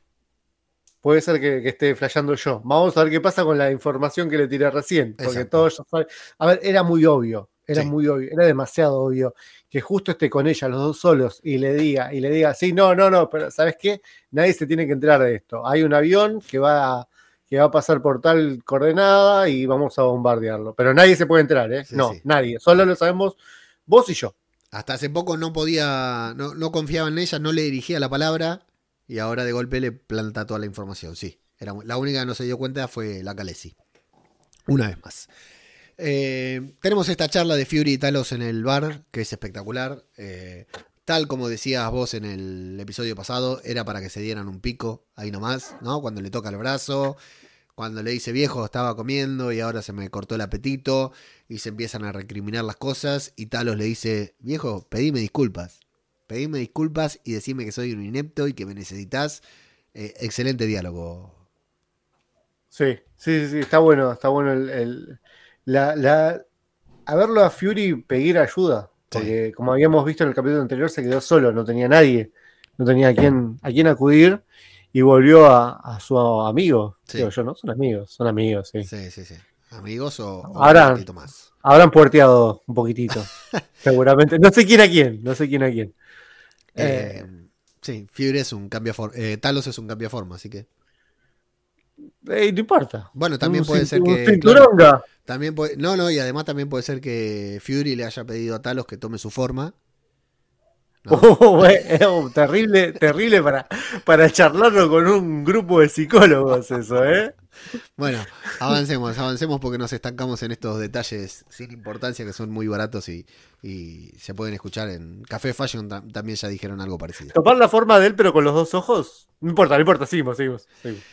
Puede ser que, que esté flasheando yo. Vamos a ver qué pasa con la información que le tiré recién. Porque Exacto. todos saben. A ver, era muy obvio. Era Sí. muy obvio. Era demasiado obvio que justo esté con ella, los dos solos, y le diga, y le diga, sí, no, no, no, pero ¿sabes qué? Nadie se tiene que enterar de esto. Hay un avión que va a, que va a pasar por tal coordenada y vamos a bombardearlo. Pero nadie se puede enterar, ¿eh? Sí, no, sí. nadie. Solo lo sabemos vos y yo. Hasta hace poco no podía, no, no confiaba en ella, no le dirigía la palabra y ahora de golpe le planta toda la información. Sí, era, la única que no se dio cuenta fue la Calesi. Una vez más. Eh, tenemos esta charla de Fury y Talos en el bar, que es espectacular. Eh, tal como decías vos en el episodio pasado, era para que se dieran un pico ahí nomás, ¿no? Cuando le toca el brazo, cuando le dice viejo, estaba comiendo y ahora se me cortó el apetito y se empiezan a recriminar las cosas y Talos le dice, viejo, pedime disculpas. Pedime disculpas y decime que soy un inepto y que me necesitas. Eh, excelente diálogo. Sí, sí, sí, está bueno, está bueno el, el- la, la- a verlo a Fury pedir ayuda, porque como habíamos visto en el capítulo anterior se quedó solo, no tenía nadie, no tenía a quién, a quién acudir y volvió a, a su amigo, Sí. digo yo, ¿no? Son amigos, son amigos, sí. Sí, sí, sí. Amigos o, o un poquito más. Habrán puerteado un poquitito, (laughs) seguramente. No sé quién a quién, no sé quién a quién. Eh, Eh, sí, Fury es un cambio eh, Talos es un cambio forma, así que. no importa. Bueno, también Un puede ser que. claro, también puede, no, no, y además también puede ser que Fury le haya pedido a Talos que tome su forma. ¿no? (laughs) Oh, eh, oh, terrible, terrible para, para charlarlo con un grupo de psicólogos, eso, ¿eh? Bueno, avancemos, avancemos porque nos estancamos en estos detalles sin importancia que son muy baratos y, y se pueden escuchar en Café Fashion tam- también ya dijeron algo parecido. Tomar la forma de él, pero con los dos ojos. No importa, no importa, seguimos, seguimos. seguimos.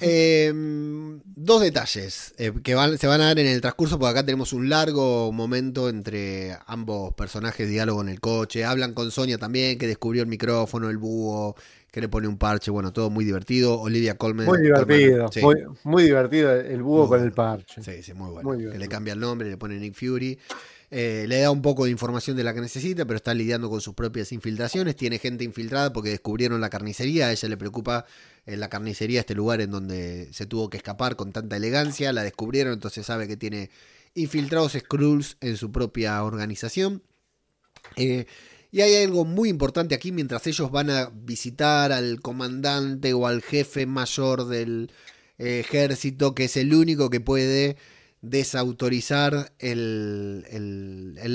Eh, dos detalles eh, que van- se van a dar en el transcurso, porque acá tenemos un largo momento entre ambos personajes, diálogo en el coche. Hablan con Sonia también, que descubrió el micrófono, el búho, que le pone un parche. Bueno, todo muy divertido. Olivia Colman. Muy divertido, sí, muy, muy divertido el búho Muy con bueno. el parche. sí, sí, muy bueno. Muy que le cambia el nombre, le pone Nick Fury. Eh, le da un poco de información de la que necesita, pero está lidiando con sus propias infiltraciones. Tiene gente infiltrada porque descubrieron la carnicería. A ella le preocupa en la carnicería, este lugar en donde se tuvo que escapar con tanta elegancia. La descubrieron, entonces sabe que tiene infiltrados Skrulls en su propia organización. Eh, y hay algo muy importante aquí mientras ellos van a visitar al comandante o al jefe mayor del eh, ejército, que es el único que puede desautorizar el,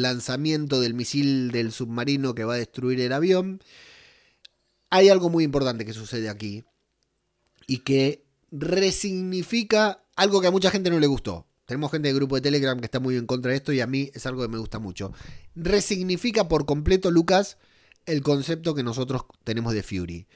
lanzamiento del misil del submarino que va a destruir el avión. Hay algo muy importante que sucede aquí y que resignifica algo que a mucha gente no le gustó. Tenemos gente del grupo de Telegram que está muy en contra de esto y a mí es algo que me gusta mucho. Resignifica por completo, Lucas, el concepto que nosotros tenemos de Fury.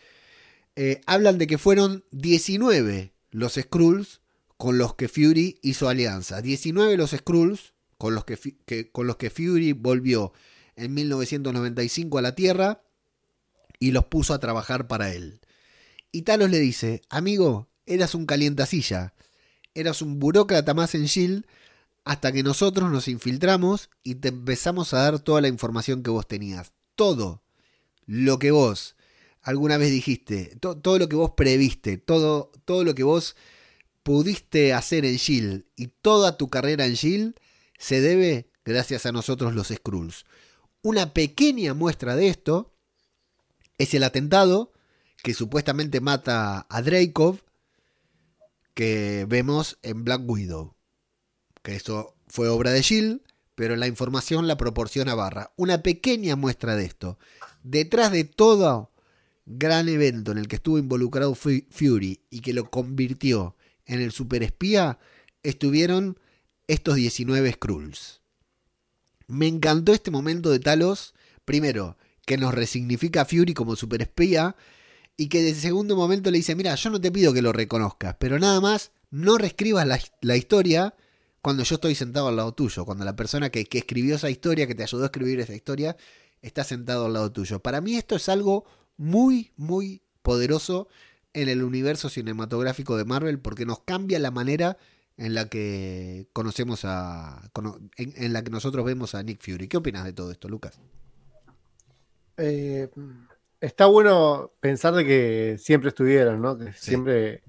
Eh, hablan de que fueron 19 los Skrulls con los que Fury hizo alianza. 19 los Skrulls con los que, que- con los que Fury volvió en 1995 a la Tierra y los puso a trabajar para él. Y Talos le dice, amigo, eras un calientacilla, eras un burócrata más en Shield hasta que nosotros nos infiltramos y te empezamos a dar toda la información que vos tenías. Todo lo que vos alguna vez dijiste, to- todo lo que vos previste, todo, todo lo que vos pudiste hacer en Shield y toda tu carrera en Shield se debe gracias a nosotros los Skrulls. Una pequeña muestra de esto es el atentado que supuestamente mata a Dreykov que vemos en Black Widow. Que eso fue obra de Shield, pero la información la proporciona Barra. Una pequeña muestra de esto. Detrás de todo gran evento en el que estuvo involucrado Fu- Fury y que lo convirtió en el superespía, estuvieron estos 19 Skrulls. Me encantó este momento de Talos, primero, que nos resignifica Fury como superespía y que de segundo momento le dice, mira, yo no te pido que lo reconozcas, pero nada más, no reescribas la, la historia cuando yo estoy sentado al lado tuyo, cuando la persona que, que escribió esa historia, que te ayudó a escribir esa historia, está sentado al lado tuyo. Para mí esto es algo muy, muy poderoso en el universo cinematográfico de Marvel porque nos cambia la manera en la que conocemos a. en, en la que nosotros vemos a Nick Fury. ¿Qué opinas de todo esto, Lucas? Eh, está bueno pensar de que siempre estuvieron, ¿no? Que Sí. siempre.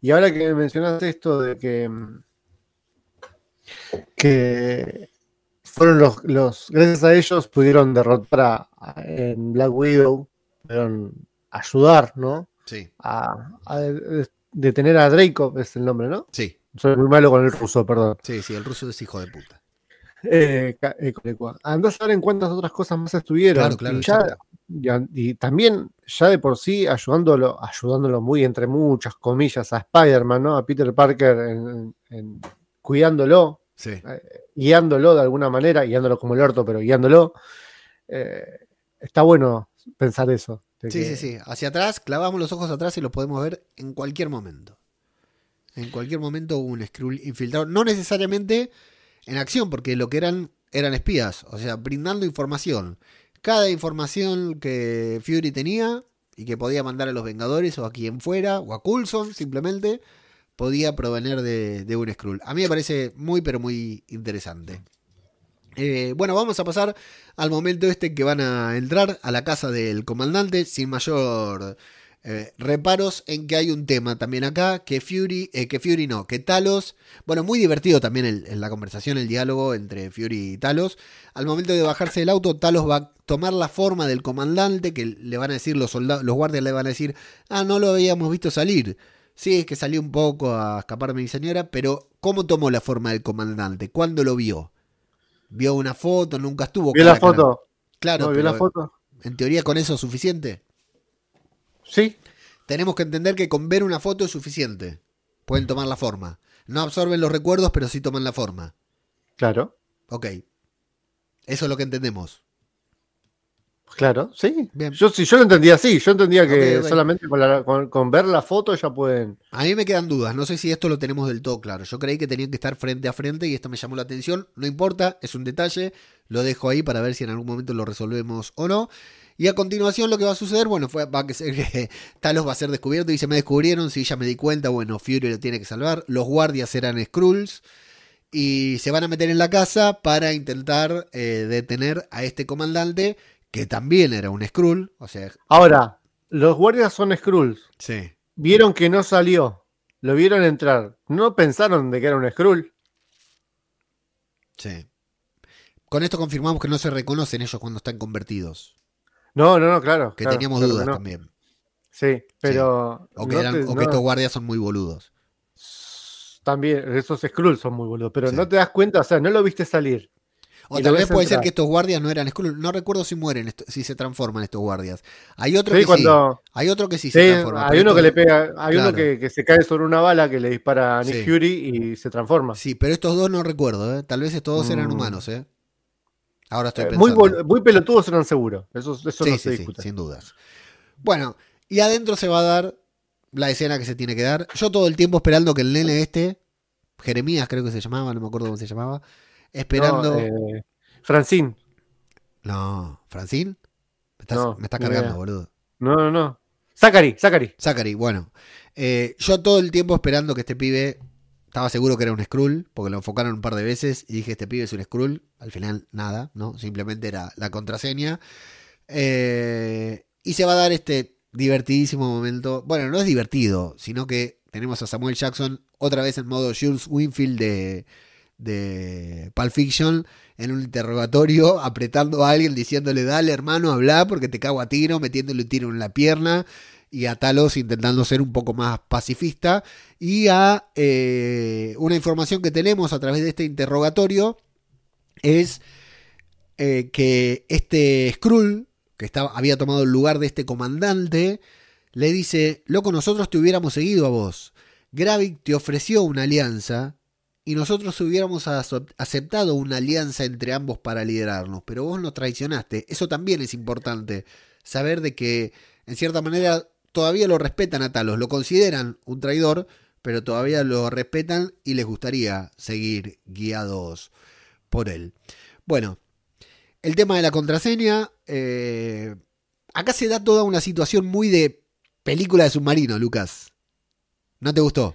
Y ahora que mencionaste esto de que. que fueron los, los. Gracias a ellos pudieron derrotar a, a- en Black Widow. Pudieron ayudar, ¿no? Sí, A, a de- detener a Draco, es el nombre, ¿no? sí, Soy muy malo con el ruso, perdón. sí, sí, el ruso es hijo de puta. Eh, eh. Andás a ver en cuántas otras cosas más estuvieron. Claro, claro, y, ya- exacto. Y también, ya de por sí, ayudándolo, ayudándolo muy entre muchas comillas a Spider-Man, ¿no? A Peter Parker en- en- cuidándolo, Sí, guiándolo de alguna manera, guiándolo como el orto, pero guiándolo. Eh, está bueno pensar eso. sí, que- sí, sí. Hacia atrás, clavamos los ojos atrás y lo podemos ver en cualquier momento. En cualquier momento hubo un Skrull infiltrado. No necesariamente en acción, porque lo que eran eran espías, o sea, brindando información. Cada información que Fury tenía y que podía mandar a los Vengadores o a quien fuera, o a Coulson simplemente, podía provenir de, de un Skrull. A mí me parece muy, pero muy interesante. Eh, bueno, vamos a pasar al momento este que van a entrar a la casa del comandante sin mayor eh, reparos en que hay un tema también acá, que Fury, eh, que Fury no, que Talos, bueno, muy divertido también el- en la conversación, el diálogo entre Fury y Talos. Al momento de bajarse del auto, Talos va a tomar la forma del comandante, que le van a decir los soldados, los guardias le van a decir, ah, no lo habíamos visto salir. Sí, es que salió un poco a escaparme mi señora, pero ¿cómo tomó la forma del comandante? ¿Cuándo lo vio? ¿Vio una foto? ¿Nunca estuvo? ¿Vio la cara? foto? Claro, ¿No, ¿Vio la foto? en teoría con eso es suficiente. Sí, Tenemos que entender que con ver una foto es suficiente. Pueden tomar la forma. No absorben los recuerdos, pero sí toman la forma. claro, Ok. Eso es lo que entendemos. Claro, sí. Bien. Yo, sí, yo lo entendía así, yo entendía que solamente con, la- con- con ver la foto ya pueden... A mí me quedan dudas. No sé si esto lo tenemos del todo claro. Yo creí que tenían que estar frente a frente y esto me llamó la atención. No importa, es un detalle. Lo dejo ahí para ver si en algún momento lo resolvemos o no. Y a continuación lo que va a suceder, bueno, fue, va a ser (laughs) que Talos va a ser descubierto. Dice, me descubrieron, si ya me di cuenta, bueno, Fury lo tiene que salvar. Los guardias eran Skrulls. Y se van a meter en la casa para intentar eh, detener a este comandante, que también era un Skrull. O sea, Ahora, los guardias son Skrulls. sí. Vieron que no salió. Lo vieron entrar. No pensaron de que era un Skrull. Sí. Con esto confirmamos que no se reconocen ellos cuando están convertidos. No, no, no, claro. Que claro, teníamos claro dudas no. también. Sí, pero. O que, no eran- te- o que no- estos guardias son muy boludos. también, esos Skrulls son muy boludos, pero Sí. no te das cuenta, o sea, no lo viste salir. O tal vez puede ser que estos guardias no eran Skrull. No recuerdo si mueren, si se transforman estos guardias. Hay otro Sí, que cuando sí. Hay otro que sí, sí, se transforma. hay uno que le pega, hay claro. uno que, que se cae sobre una bala que le dispara a Nick. Fury y se transforma. Sí, pero estos dos no recuerdo, ¿eh? Tal vez estos dos eran Mm. humanos, ¿eh? Ahora estoy Eh, pensando. muy, muy pelotudos eran seguros, eso, no se sí, discute. sin dudas. Bueno, y adentro se va a dar la escena que se tiene que dar. Yo todo el tiempo esperando que el nene este, Jeremías creo que se llamaba, no me acuerdo cómo se llamaba, esperando... No, eh, Francine, No, ¿Francine? Me estás, No, me estás ni cargando, boludo. no, no, no. Zachary, Zachary. Zachary, bueno. eh, yo todo el tiempo esperando que este pibe. Estaba seguro que era un Skrull, porque lo enfocaron un par de veces y dije: Este pibe es un Skrull. Al final, nada, ¿no? Simplemente era la contraseña. Eh, y se va a dar este divertidísimo momento. Bueno, no es divertido, sino que tenemos a Samuel Jackson otra vez en modo Jules Winfield de, de Pulp Fiction en un interrogatorio, apretando a alguien, diciéndole: Dale, hermano, habla porque te cago a tiro, metiéndole un tiro en la pierna y a Talos intentando ser un poco más pacifista. Y a eh, una información que tenemos a través de este interrogatorio es eh, que este Skrull que estaba, había tomado el lugar de este comandante le dice loco nosotros te hubiéramos seguido a vos. Gravik te ofreció una alianza y nosotros hubiéramos aceptado una alianza entre ambos para liderarnos pero vos nos traicionaste eso también es importante saber de que en cierta manera todavía lo respetan a Talos, lo consideran un traidor, pero todavía lo respetan y les gustaría seguir guiados por él. Bueno, el tema de la contraseña, eh, acá se da toda una situación muy de película de submarino, Lucas. ¿No te gustó?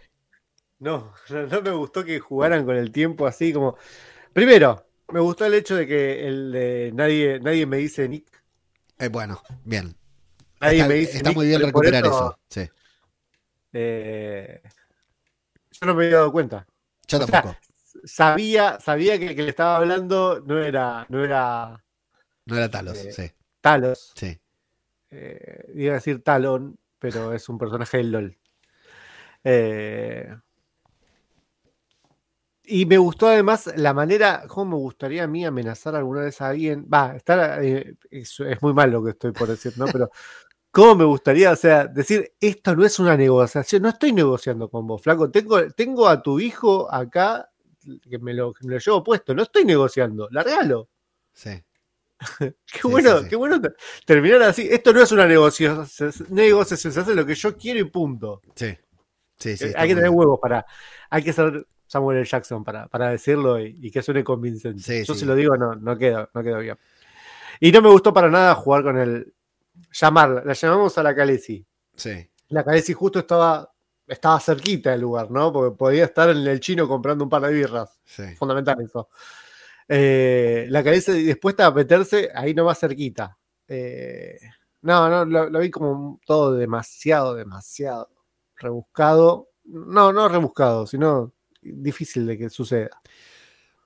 No, (laughs) no, me gustó que jugaran con el tiempo así como. Primero, me gustó el hecho de que el de nadie, nadie me dice Nick. Eh, bueno, bien. Nadie está me dice está Nick, muy bien recuperar eso. Sí. eh, yo no me había dado cuenta. Yo O sea, tampoco. Sabía, sabía que el que le estaba hablando no era, no era No era Talos, eh, sí, Talos. sí. Eh, iba a decir Talon, pero es un personaje del LOL. Eh, y me gustó además la manera, cómo me gustaría a mí amenazar alguna vez a alguien. Va, estar, eh, es, es muy mal lo que estoy por decir, ¿no? Pero cómo me gustaría, o sea, decir, esto no es una negociación, no estoy negociando con vos, flaco. Tengo, tengo a tu hijo acá que me lo, que me lo llevo puesto, no estoy negociando, largalo. sí. (laughs) Qué Sí, bueno, sí, sí. qué bueno te- terminar así. Esto no es una negociación, negociación, se hace lo que yo quiero y punto. Sí, sí, sí, Eh, hay que tener bien. huevos para. Hay que ser Samuel L. Jackson para, para decirlo y, y que suene convincente. Sí, yo sí. si lo digo, no, no quedo, no quedo bien. Y no me gustó para nada jugar con el. Llamarla. La llamamos a la Calesi. Sí, La Calesi justo estaba. Estaba cerquita del lugar, ¿no? Porque podía estar en el chino comprando un par de birras. sí. Fundamental eso. Eh, la cabeza dispuesta a meterse ahí nomás cerquita. Eh, no, no, lo, lo vi como todo demasiado, demasiado rebuscado. No, no rebuscado, sino difícil de que suceda.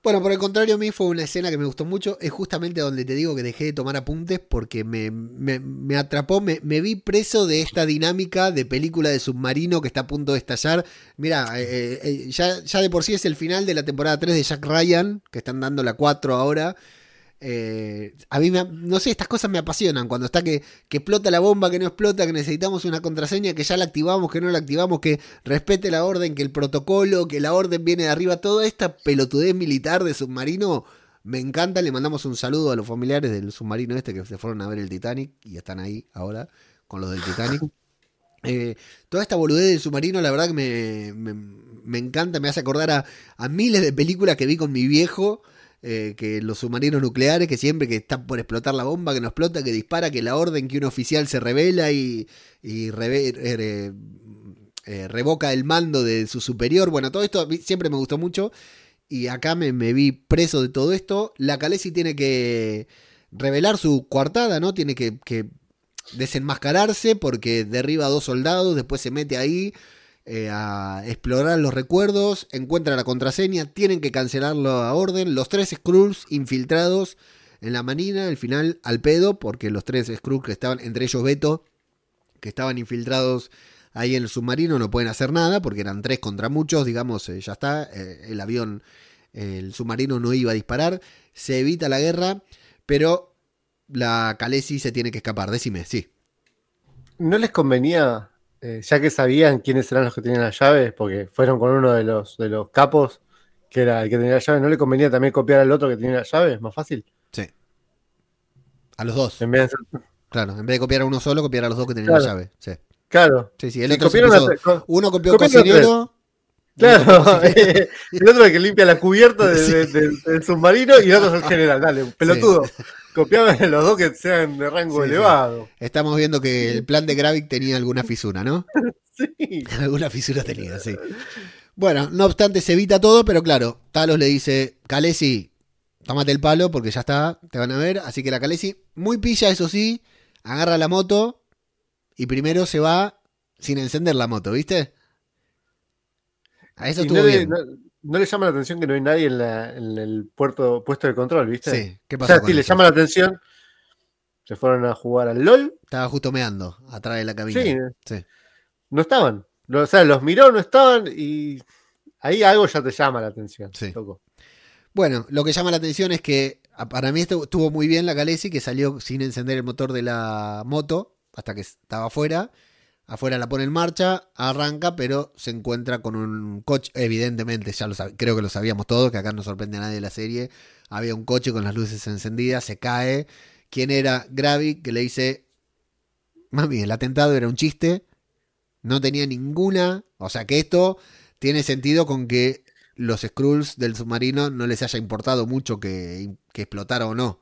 Bueno, por el contrario, a mí fue una escena que me gustó mucho. Es justamente donde te digo que dejé de tomar apuntes porque me, me- atrapó, me, me vi preso de esta dinámica de película de submarino que está a punto de estallar. Mira, eh, eh, ya, ya de por sí es el final de la temporada 3 de Jack Ryan, que están dando la 4 ahora. Eh, a mí, me, no sé, estas cosas me apasionan. Cuando está que, que explota la bomba, que no explota, que necesitamos una contraseña, que ya la activamos, que no la activamos, que respete la orden, que el protocolo, que la orden viene de arriba. Toda esta pelotudez militar de submarino me encanta. Le mandamos un saludo a los familiares del submarino este que se fueron a ver el Titanic y están ahí ahora con los del Titanic. (laughs) Eh, toda esta boludez del submarino, la verdad que me, me- me encanta, me hace acordar a, a miles de películas que vi con mi viejo, eh, que los submarinos nucleares, que siempre que está por explotar la bomba, que no explota, que dispara, que la orden, que un oficial se revela y, y reve- eh, eh, revoca el mando de su superior. Bueno, todo esto a mí siempre me gustó mucho y acá me, me vi preso de todo esto. La Calesi tiene que revelar su coartada, ¿no? Tiene que, que desenmascararse porque derriba a dos soldados, después se mete ahí eh, a explorar los recuerdos, encuentra la contraseña, tienen que cancelar la orden, los tres Skrulls infiltrados en la manina, al final al pedo, porque los tres Skrulls que estaban, entre ellos Beto, que estaban infiltrados Ahí en el submarino no pueden hacer nada porque eran tres contra muchos, digamos, eh, ya está. eh, el avión, el submarino no iba a disparar. Se evita la guerra, pero la Khaleesi se tiene que escapar. Decime, sí. ¿No les convenía, eh, ya que sabían quiénes eran los que tenían las llaves, porque fueron con uno de los, de los capos, que era el que tenía la llave, ¿no le convenía también copiar al otro que tenía la llave? Es más fácil. Sí. A los dos. En vez de hacer- Claro, en vez de copiar a uno solo, copiar a los dos que tenían Claro. la llave. Sí, Claro. sí, sí. El otro se puso- Uno copió cocinero. Claro, (laughs) (laughs) el otro es el que limpia la cubierta de- (laughs) de- de- del submarino y el otro es el general. Dale, pelotudo. Copiaban los dos que sean de rango Sí, sí. elevado. Estamos viendo que el plan de Gravik tenía alguna fisura, ¿no? (laughs) Sí. (laughs) alguna fisura tenía, sí. Bueno, no obstante, se evita todo, pero claro, Talos le dice, Kalesi, tómate el palo porque ya está, te van a ver. Así que la Kalesi, muy pilla, eso sí, agarra la moto y primero se va sin encender la moto, ¿viste? A eso Y estuvo no, bien. no, no le llama la atención que no hay nadie en, la- en el puerto, puesto de control, ¿viste? Sí, ¿qué O pasó? sea, sí, le llama la atención. Se fueron a jugar al LOL. Estaba justo meando atrás de la cabina. Sí, Sí. no estaban. O sea, los miró, no estaban y ahí algo ya te llama la atención. Sí. Bueno, lo que llama la atención es que para mí esto- estuvo muy bien la Calesi, que salió sin encender el motor de la moto hasta que estaba afuera. Afuera la pone en marcha, arranca, pero se encuentra con un coche. Evidentemente, ya lo creo que lo sabíamos todos, que acá no sorprende a nadie de la serie. Había un coche con las luces encendidas, se cae. ¿Quién era Gravik? Que le dice: Mami, el atentado era un chiste. No tenía ninguna. O sea que esto tiene sentido con que los Skrulls del submarino no les haya importado mucho que, que explotara o no.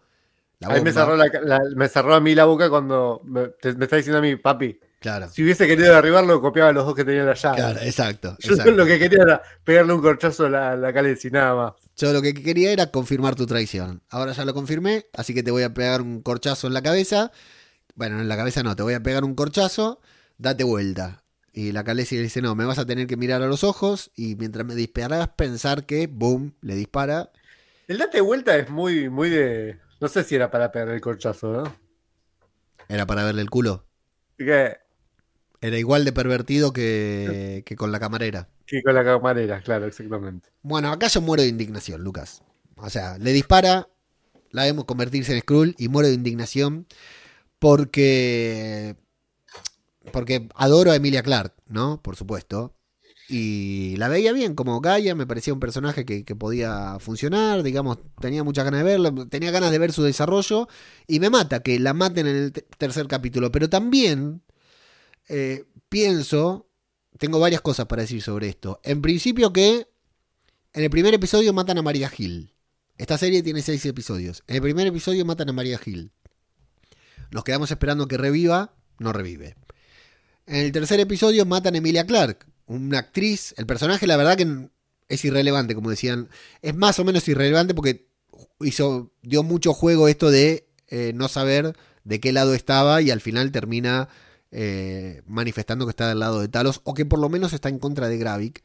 Ahí me cerró, la, la- me cerró a mí la boca cuando me, te- me está diciendo a mí, papi, Claro, si hubiese querido derribarlo, copiaba los dos que tenían la llave. claro, exacto. (laughs) Yo exacto. lo que quería era pegarle un corchazo a la, la Khaleesi, nada más. Yo lo que quería era confirmar tu traición. Ahora ya lo confirmé, así que te voy a pegar un corchazo en la cabeza. Bueno, en la cabeza no, te voy a pegar un corchazo, date vuelta. Y la Khaleesi le dice, no, me vas a tener que mirar a los ojos y mientras me disparas pensar que, boom, le dispara. El date vuelta es muy, muy de. No sé si era para pegar el corchazo, ¿no? Era para verle el culo. Que, Era igual de pervertido que, que con la camarera. que con la camarera, claro, exactamente. Bueno, acá yo muero de indignación, Lucas. O sea, le dispara, la vemos convertirse en Skrull y muero de indignación porque porque adoro a Emilia Clark, ¿no? Por supuesto. Y la veía bien como Gaia, me parecía un personaje que, que podía funcionar, digamos, tenía muchas ganas de verla, tenía ganas de ver su desarrollo y me mata que la maten en el te- tercer capítulo, pero también eh, pienso, tengo varias cosas para decir sobre esto. En principio que en el primer episodio matan a María Gil. Esta serie tiene seis episodios. En el primer episodio matan a María Gil. Nos quedamos esperando que reviva, no revive. En el tercer episodio matan a Emilia Clark, una actriz. El personaje, la verdad, que es irrelevante, como decían. Es más o menos irrelevante porque hizo, dio mucho juego esto de eh, no saber de qué lado estaba y al final termina eh, manifestando que está del lado de Talos o que por lo menos está en contra de Gravik.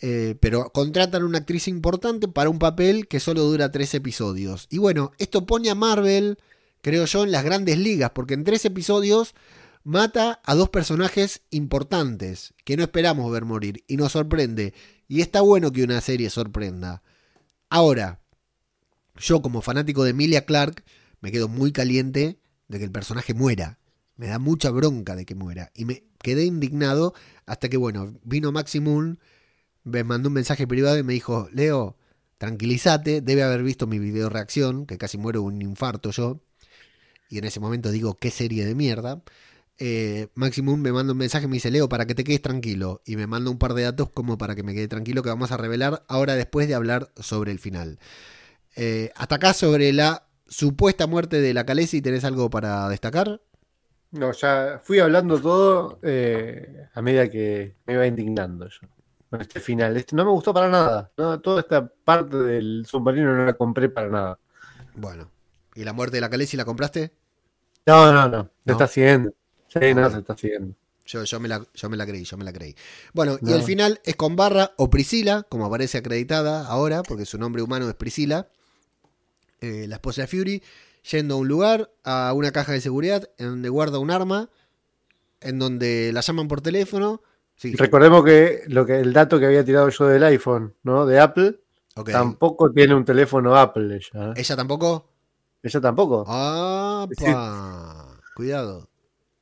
Eh, pero contratan una actriz importante para un papel que solo dura tres episodios. Y bueno, esto pone a Marvel, creo yo, en las grandes ligas, porque en tres episodios mata a dos personajes importantes que no esperamos ver morir y nos sorprende. Y está bueno que una serie sorprenda. Ahora, yo como fanático de Emilia Clark me quedo muy caliente de que el personaje muera. Me da mucha bronca de que muera. Y me quedé indignado hasta que, bueno, vino Maximum, me mandó un mensaje privado y me dijo, Leo, tranquilízate, debe haber visto mi video reacción, que casi muero un infarto yo. Y en ese momento digo, qué serie de mierda. Eh, Maximum me manda un mensaje y me dice, Leo, para que te quedes tranquilo. Y me manda un par de datos como para que me quede tranquilo que vamos a revelar ahora después de hablar sobre el final. Eh, hasta acá sobre la supuesta muerte de la Calesi, ¿tenés algo para destacar? No, ya fui hablando todo eh, a medida que me iba indignando yo. Con este final. Este no me gustó para nada. No, toda esta parte del submarino no la compré para nada. Bueno, ¿y la muerte de la Calesi la compraste? No, no, no. Se ¿No? está siguiendo. Sí, no, se está siguiendo. Yo, yo, me la, yo me la creí, yo me la creí. Bueno, y el final es con Barra o Priscila, como aparece acreditada ahora, porque su nombre humano es Priscila, eh, la esposa de Fury, yendo a un lugar, a una caja de seguridad, en donde guarda un arma, en donde la llaman por teléfono. Sí, Recordemos que lo que el dato que había tirado yo del iPhone, ¿no? De Apple, ok. tampoco tiene un teléfono Apple ella. ¿eh? ¿Ella tampoco? Ella tampoco. ¡Ah! Sí. Cuidado.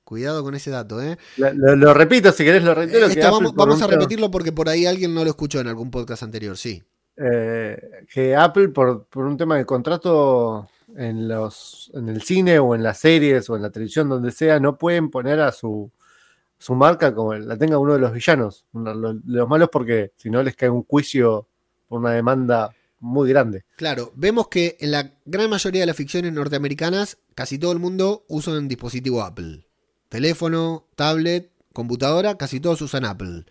Cuidado con ese dato, ¿eh? Lo, lo- lo repito, si querés lo reitero. Esto vamos a un repetirlo porque por ahí alguien no lo escuchó en algún podcast anterior, sí. eh, que Apple, por, por un tema de contrato en, los, en el cine o en las series o en la televisión, donde sea, no pueden poner a su, su marca como la tenga uno de los villanos, de los malos, porque si no les cae un juicio por una demanda muy grande. Claro, vemos que en la gran mayoría de las ficciones norteamericanas, casi todo el mundo usa un dispositivo Apple. Teléfono, tablet, computadora, casi todos usan Apple.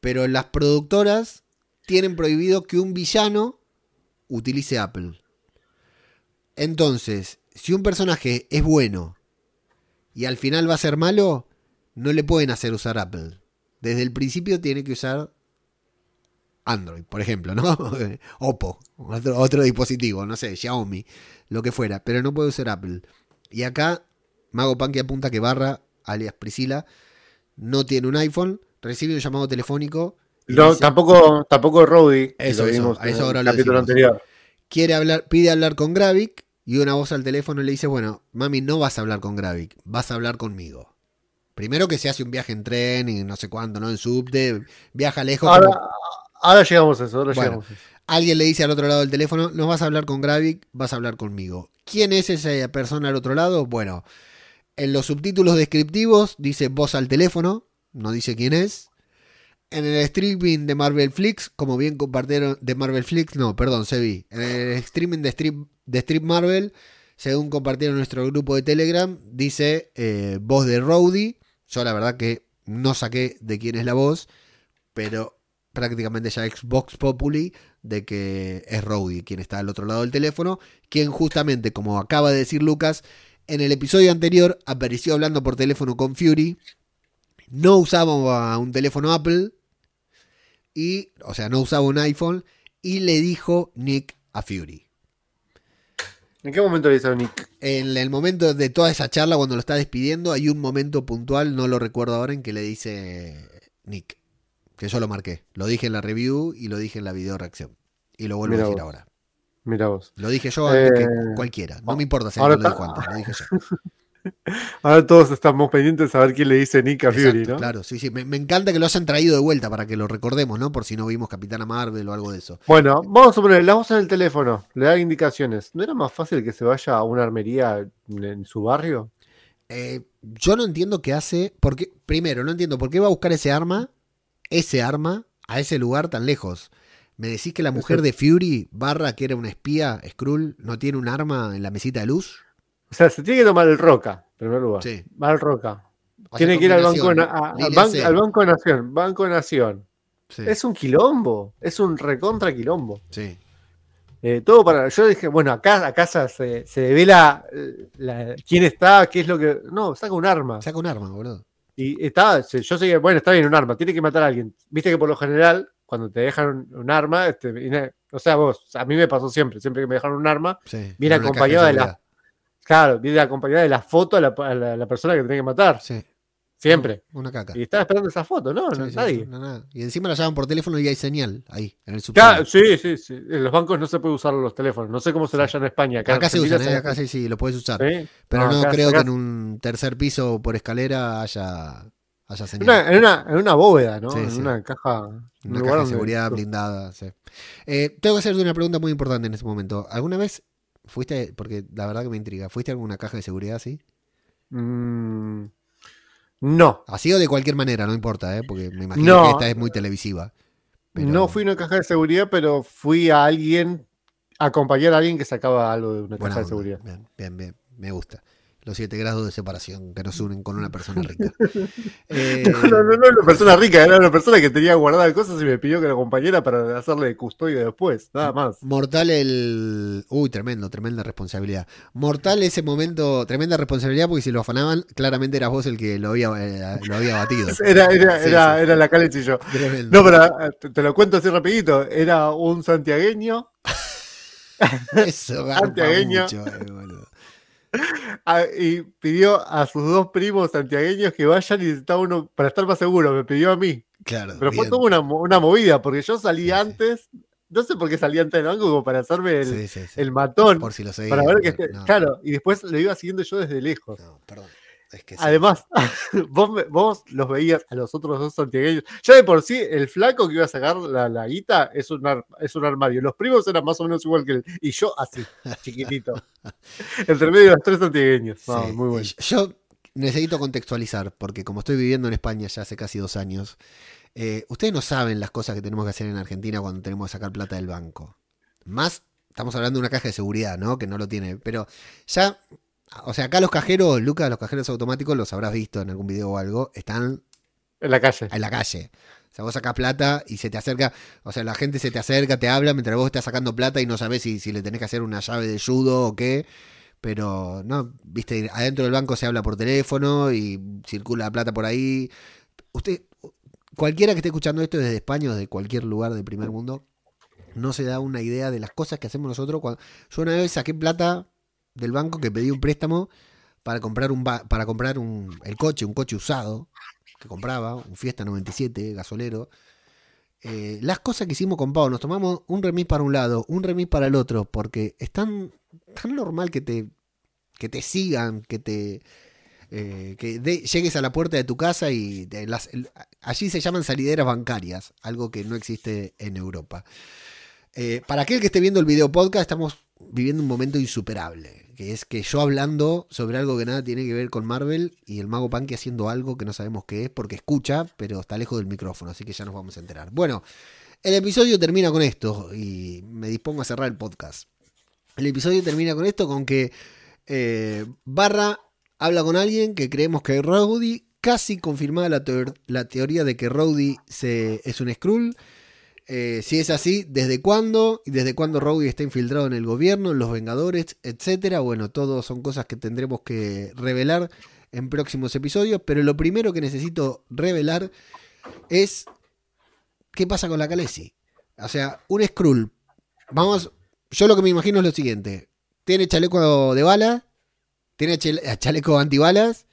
Pero las productoras tienen prohibido que un villano utilice Apple. Entonces, si un personaje es bueno y al final va a ser malo, no le pueden hacer usar Apple. Desde el principio tiene que usar Android, por ejemplo, ¿no? (laughs) Oppo, otro, otro dispositivo, no sé, Xiaomi, lo que fuera, pero no puede usar Apple. Y acá, Mago Punky apunta que Barra, alias Priscila, no tiene un iPhone, recibe un llamado telefónico. No, dice- tampoco, tampoco Roddy, que Eso, lo vimos a eso en ahora el lo capítulo anterior. quiere hablar, pide hablar con Gravik y una voz al teléfono le dice, bueno, mami, no vas a hablar con Gravik, vas a hablar conmigo. Primero que se hace un viaje en tren y no sé cuánto, ¿no? En subte, viaja lejos. Ahora, como- ahora llegamos a eso, ahora Bueno. llegamos a eso. Alguien le dice al otro lado del teléfono, no vas a hablar con Gravik, vas a hablar conmigo. ¿Quién es esa persona al otro lado? Bueno, en los subtítulos descriptivos dice voz al teléfono, no dice quién es. En el streaming de Marvel Flix, como bien compartieron, de Marvel Flix, no, perdón, se vi. En el streaming de Strip, Marvel, según compartieron nuestro grupo de Telegram, dice eh, voz de Rowdy. Yo la verdad que no saqué de quién es la voz, pero prácticamente ya Xbox Populi de que es Rowdy quien está al otro lado del teléfono, quien justamente, como acaba de decir Lucas, en el episodio anterior apareció hablando por teléfono con Fury, no usaba un teléfono Apple, y, o sea, no usaba un iPhone, y le dijo Nick a Fury. ¿En qué momento le hizo Nick? En el momento de toda esa charla, cuando lo está despidiendo, hay un momento puntual, no lo recuerdo ahora, en que le dice Nick. Que yo lo marqué. Lo dije en la review y lo dije en la video reacción. Y lo vuelvo a decir vos. ahora. Mira vos. Lo dije yo antes que Eh, cualquiera. No me importa si ahora alguien lo dijo antes. Lo dije yo. (laughs) (laughs) Ahora todos estamos pendientes de saber quién le dice Nick a Fury, Exacto, ¿no? Claro, sí, sí. Me, me encanta que lo hayan traído de vuelta para que lo recordemos, ¿no? Por si no vimos Capitana Marvel o algo de eso. Bueno, vamos a poner la voz en el teléfono, le da indicaciones. ¿No era más fácil que se vaya a una armería en, en su barrio? Eh, yo no entiendo qué hace. Porque, primero, no entiendo por qué va a buscar ese arma, ese arma, a ese lugar tan lejos. ¿Me decís que la mujer de Fury, barra, que era una espía, Skrull, no tiene un arma en la mesita de luz? O sea, se tiene que tomar el Roca, en primer lugar. Sí. Va al Roca. Tiene que ir al banco, a- al, ban- banco Nación. Banco Nación. Sí, Es un quilombo. Es un recontra quilombo. sí. Eh, todo para. Yo dije, bueno, acá a casa se, se devela la- quién está, qué es lo que. No, saca un arma. Saca un arma, boludo. Y está, yo sé que, bueno, está bien un arma, tiene que matar a alguien. Viste que por lo general, cuando te dejan un, un arma, este, o sea, vos, a mí me pasó siempre, siempre que me dejaron un arma, Sí. Viene acompañado de la-. Claro, viene acompañada de la foto a la, a la- a la persona que tenía que matar, Sí. siempre. Una caca. Y estaba esperando esa foto, ¿no? Sí, No, sí, nadie. no, nada. Y encima la llaman por teléfono y hay señal ahí, en el subsuelo. sí, sí, sí. En los bancos no se puede usar los teléfonos. No sé cómo será allá en España. Acá, en se usan, ¿eh? acá sí, sí, lo puedes usar. ¿sí? Pero no, acá- creo acá- que en un tercer piso por escalera haya, haya señal. una, en, una, en una bóveda, ¿no? Sí, en una caja. un Una caja de donde- seguridad blindada. sí. Eh, tengo que hacerte una pregunta muy importante en este momento. ¿Alguna vez fuiste, porque la verdad que me intriga, ¿fuiste a alguna caja de seguridad así? Mm, no. Así o de cualquier manera, no importa, ¿eh? porque me imagino No. que esta es muy televisiva. Pero- No fui a una caja de seguridad, pero fui a alguien, a acompañar a alguien que sacaba algo de una Buena caja de seguridad. Bien, bien, bien, me gusta. Los siete grados de separación que nos unen con una persona rica. (laughs) Eh, No, no, no, no era una persona rica, era una persona que tenía guardadas cosas y me pidió que la acompañara para hacerle de custodia después, nada más. Mortal el... Uy, tremendo, tremenda responsabilidad. Mortal ese momento, tremenda responsabilidad porque si lo afanaban, claramente eras vos el que lo había, eh, lo había batido. (laughs) Era, era, Sí, era, sí. era la Calex y yo. Tremendo. No, pero eh, te, te lo cuento así rapidito. Era un santiagueño (laughs) Eso santiagueño. mucho, eh, Ah, y pidió a sus dos primos santiagueños que vayan y necesitaba uno para estar más seguro. Me pidió a mí. Claro. Pero fue toda una, una movida, porque yo salí Sí, sí. antes. No sé por qué salí antes del banco, como para hacerme el, Sí, matón. Por si lo seguís. para ver que esté- no, Claro, y después lo iba siguiendo yo desde lejos. no, perdón. Es que sí. Además, (laughs) vos, vos los veías a los otros dos santiagueños. Ya de por sí, el flaco que iba a sacar la, la guita es un, ar- es un armario. Los primos eran más o menos igual que él. Y yo así, chiquitito. (laughs) Entre medio de los tres santiagueños. Sí, muy bueno. Yo necesito contextualizar, porque como estoy viviendo en España ya hace casi dos años, eh, ustedes no saben las cosas que tenemos que hacer en Argentina cuando tenemos que sacar plata del banco. Más, estamos hablando de una caja de seguridad, ¿no? Que no lo tiene. Pero ya, o sea, acá los cajeros, Lucas, los cajeros automáticos, los habrás visto en algún video o algo, están En la calle. en la calle. O sea, vos sacás plata y se te acerca, o sea, la gente se te acerca, te habla mientras vos estás sacando plata y no sabés si, si le tenés que hacer una llave de judo o qué. Pero, no, viste, adentro del banco se habla por teléfono y circula la plata por ahí. Usted, cualquiera que esté escuchando esto desde España o desde cualquier lugar del primer mundo, no se da una idea de las cosas que hacemos nosotros. Cuando... Yo una vez saqué plata del banco que pedí un préstamo para comprar un para comprar un el coche, un coche usado que compraba, un Fiesta 97 gasolero. Eh, las cosas que hicimos con Pau, nos tomamos un remis para un lado, un remis para el otro, porque es tan, tan normal que te, que te sigan, que te eh, que llegues a la puerta de tu casa y las- allí se llaman salideras bancarias, algo que no existe en Europa. Eh, para aquel que esté viendo el video podcast, estamos viviendo un momento insuperable, que es que yo hablando sobre algo que nada tiene que ver con Marvel y el mago Punky haciendo algo que no sabemos qué es porque escucha, pero está lejos del micrófono, así que ya nos vamos a enterar. Bueno, el episodio termina con esto y me dispongo a cerrar el podcast. El episodio termina con esto, con que eh, Barra habla con alguien que creemos que es Rowdy, casi confirmada la teoría de que Rowdy se, es un Skrull. Eh, si es así, ¿desde cuándo? ¿Y desde cuándo Rowdy está infiltrado en el gobierno, en los Vengadores, etcétera? Bueno, todo son cosas que tendremos que revelar en próximos episodios, pero lo primero que necesito revelar es qué pasa con la Khaleesi. O sea, un Skrull. Vamos, yo lo que me imagino es lo siguiente. Tiene chaleco de bala, tiene chale- (laughs) chaleco antibalas,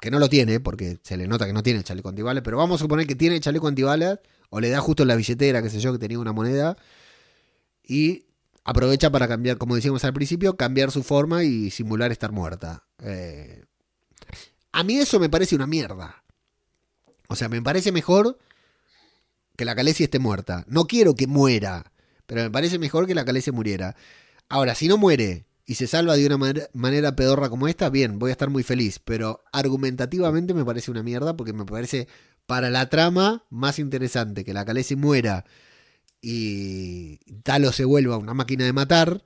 que no lo tiene, porque se le nota que no tiene chaleco antibalas, pero vamos a suponer que tiene chaleco antibalas, o le da justo la billetera, qué sé yo, que tenía una moneda, y aprovecha para cambiar, como decíamos al principio, cambiar su forma y simular estar muerta. Eh, a mí eso me parece una mierda. O sea, me parece mejor que la Khaleesi esté muerta. No quiero que muera, pero me parece mejor que la Khaleesi muriera. Ahora, si no muere y se salva de una manera pedorra como esta, bien, voy a estar muy feliz. Pero argumentativamente me parece una mierda porque me parece para la trama más interesante que la Khaleesi muera y Talo se vuelva una máquina de matar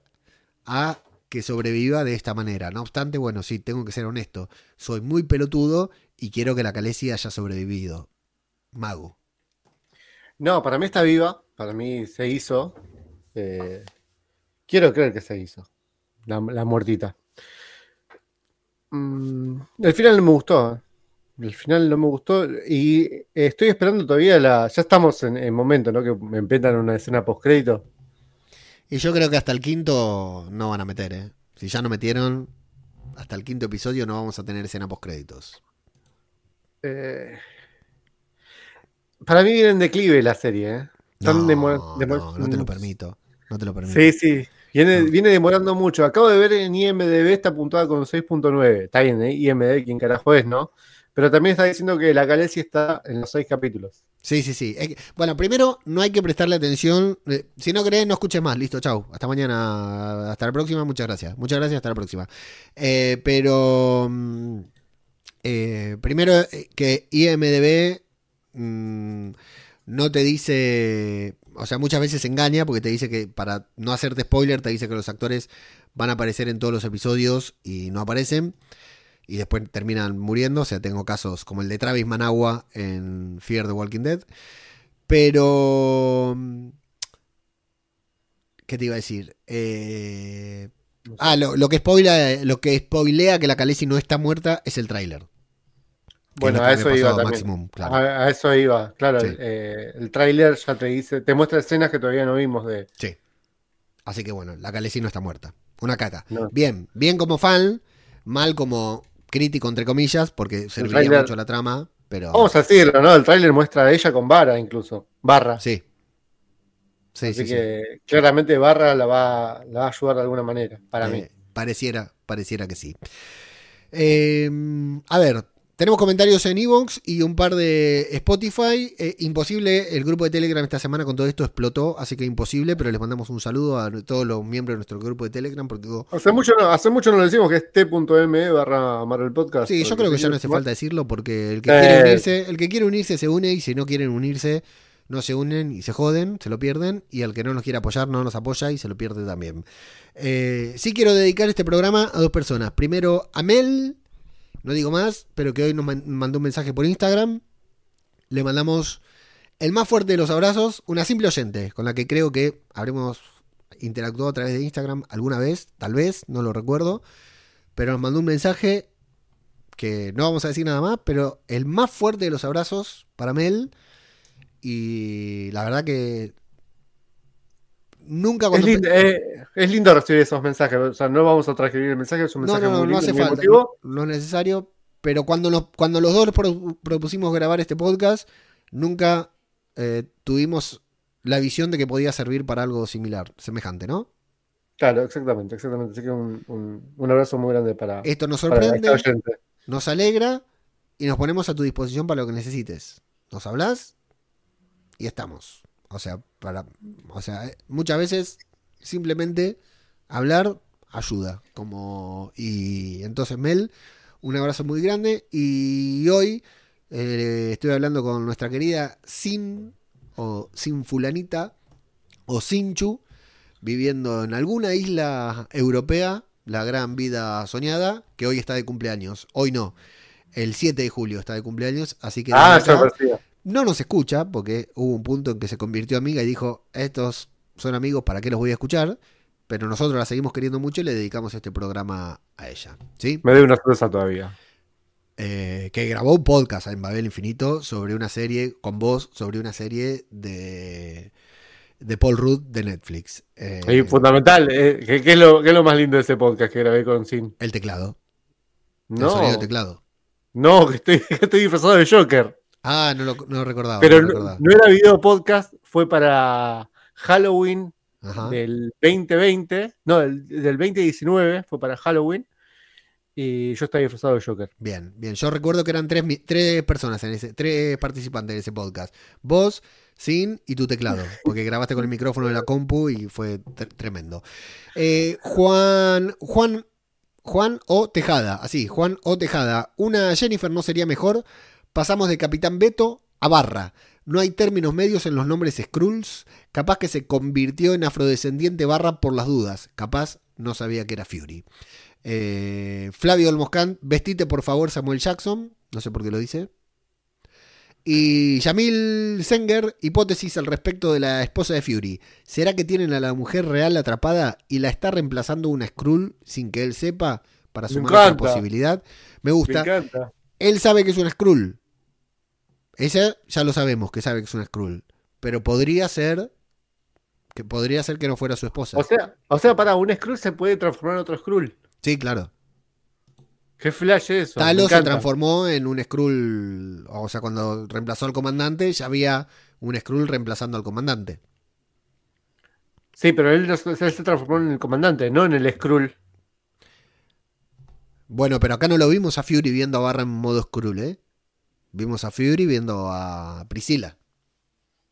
a que sobreviva de esta manera. No obstante, bueno, sí, tengo que ser honesto. Soy muy pelotudo y quiero que la Khaleesi haya sobrevivido. Mago. No, para mí está viva. Para mí se hizo. Eh, quiero creer que se hizo. La, muertita. Mm, el final no me gustó. El final no me gustó. Y eh, estoy esperando todavía la. Ya estamos en el momento, ¿no? Que me inventan una escena post-crédito. Y yo creo que hasta el quinto no van a meter, ¿eh? Si ya no metieron, hasta el quinto episodio no vamos a tener escena post créditos. Eh, para mí viene en declive la serie, ¿eh? No, Están no, no te lo permito. No te lo permito. Sí, sí. Viene, No. viene demorando mucho. Acabo de ver en IMDB está apuntada con 6.9. Está bien, ¿eh? IMDB, quién carajo es, ¿no? Pero también está diciendo que la Khaleesi está en los seis capítulos. Sí, sí, sí. Bueno, primero no hay que prestarle atención. Eh, Si no crees, no escuches más. Listo, chau. Hasta mañana. Hasta la próxima. Muchas gracias. Muchas gracias. Hasta la próxima. Eh, pero. mm, eh, primero que IMDB mm, no te dice. O sea, muchas veces engaña porque te dice que para no hacerte spoiler, te dice que los actores van a aparecer en todos los episodios y no aparecen. Y después terminan muriendo. O sea, tengo casos como el de Travis Managua en Fear the Walking Dead. Pero. mm, ¿Qué te iba a decir? Eh. Ah, lo, lo que spoila, lo que spoilea que la Khaleesi no está muerta es el tráiler. Bueno, a eso iba a también. Maximum, claro. A, a eso iba, claro. Sí. eh, el tráiler ya te dice, te muestra escenas que todavía no vimos de. Sí. Así que bueno, la Khaleesi no está muerta. Una caca. No. Bien, bien como fan, mal como crítico, entre comillas, porque serviría trailer- mucho la trama, pero. Vamos a decirlo, ¿no? El tráiler muestra a ella con Barra incluso. Barra. Sí. Sí, Así sí, sí. que claramente Barra la va, la va a ayudar de alguna manera, para mí. Eh, Pareciera, pareciera que sí. Eh, a ver, tenemos comentarios en Evox y un par de Spotify. Eh, imposible, el grupo de Telegram esta semana con todo esto explotó, así que imposible, pero les mandamos un saludo a todos los miembros de nuestro grupo de Telegram porque digo, Hace mucho, no, hace mucho no lo decimos que es t.me barra Marvel Podcast. Sí, yo creo que ya no hace falta decirlo porque el que Eh. quiere unirse, el que quiere unirse se une y si no quieren unirse no se unen y se joden, se lo pierden y el que no nos quiere apoyar no nos apoya y se lo pierde también. Eh, sí quiero dedicar este programa a dos personas. Primero a Mel, no digo más, pero que hoy nos man- mandó un mensaje por Instagram. Le mandamos el más fuerte de los abrazos, una simple oyente con la que creo que habremos interactuado a través de Instagram alguna vez, tal vez, no lo recuerdo, pero nos mandó un mensaje que no vamos a decir nada más, pero el más fuerte de los abrazos para Mel. Y la verdad que nunca Es cuando... lindo, eh, es lindo recibir esos mensajes. O sea, no vamos a transcribir el mensaje, es un no, mensaje no, no, muy no lindo, hace muy falta. emotivo. No, no es necesario. Pero cuando, nos, cuando los dos pro- propusimos grabar este podcast, nunca eh, tuvimos la visión de que podía servir para algo similar, semejante, ¿no? Claro, exactamente, exactamente. Así que un, un- un abrazo muy grande para, Esto nos sorprende. nos alegra y nos ponemos a tu disposición para lo que necesites. Nos hablas y estamos. O sea, para, o sea, eh, muchas veces simplemente hablar ayuda. Como y entonces Mel, un abrazo muy grande y hoy eh, estoy hablando con nuestra querida Sin o Sin fulanita o Sinchu viviendo en alguna isla europea, la gran vida soñada, que hoy está de cumpleaños. Hoy no, el 7 de julio está de cumpleaños, así que Ah, acá. No nos escucha, porque hubo un punto en que se convirtió amiga y dijo, estos son amigos, ¿para qué los voy a escuchar? Pero nosotros la seguimos queriendo mucho y le dedicamos este programa a ella, ¿sí? Me doy una sorpresa todavía. Eh, que grabó un podcast en Babel Infinito sobre una serie, con vos, sobre una serie de, de Paul Rudd de Netflix. Eh, Y fundamental, eh, ¿qué, qué es lo, qué es lo más lindo de ese podcast que grabé con Sin? el teclado, el No, sonido del teclado. no, que estoy, (laughs) que estoy disfrazado de Joker. Ah, no lo, no lo recordaba. Pero no recordaba. era video podcast, fue para Halloween Ajá. del 2020, no, del, del 2019, fue para Halloween. Y yo estaba disfrazado de Joker. Bien, bien. Yo recuerdo que eran tres, tres personas en ese, tres participantes en ese podcast. Vos, Sin y tu teclado. (laughs) Porque grabaste con el micrófono de la compu y fue tre- tremendo. Eh, Juan, Juan, Juan O. Tejada. Así, Juan O. Tejada. Una Jennifer no sería mejor. Pasamos de Capitán Beto a Barra. No hay términos medios en los nombres Skrulls. Capaz que se convirtió en afrodescendiente Barra por las dudas. Capaz no sabía que era Fury. Eh, Flavio Olmoscán, vestite por favor Samuel Jackson. No sé por qué lo dice. Y Yamil Senger, hipótesis al respecto de la esposa de Fury. ¿Será que tienen a la mujer real atrapada y la está reemplazando una Skrull sin que él sepa para Me sumar otra posibilidad? Me Me gusta. encanta. Él sabe que es una Skrull. Ella ya lo sabemos que sabe que es una Skrull. Pero podría ser que podría ser que no fuera su esposa. O sea, o sea, para un Skrull se puede transformar en otro Skrull. sí, claro. Qué flash eso. Talos se transformó en un Skrull. O sea, cuando reemplazó al comandante, ya había un Skrull reemplazando al comandante. Sí, pero él, no él se transformó en el comandante, no en el Skrull. Bueno, pero acá no lo vimos a Fury viendo a Barra en modo Skrull, ¿eh? Vimos a Fury viendo a Priscila.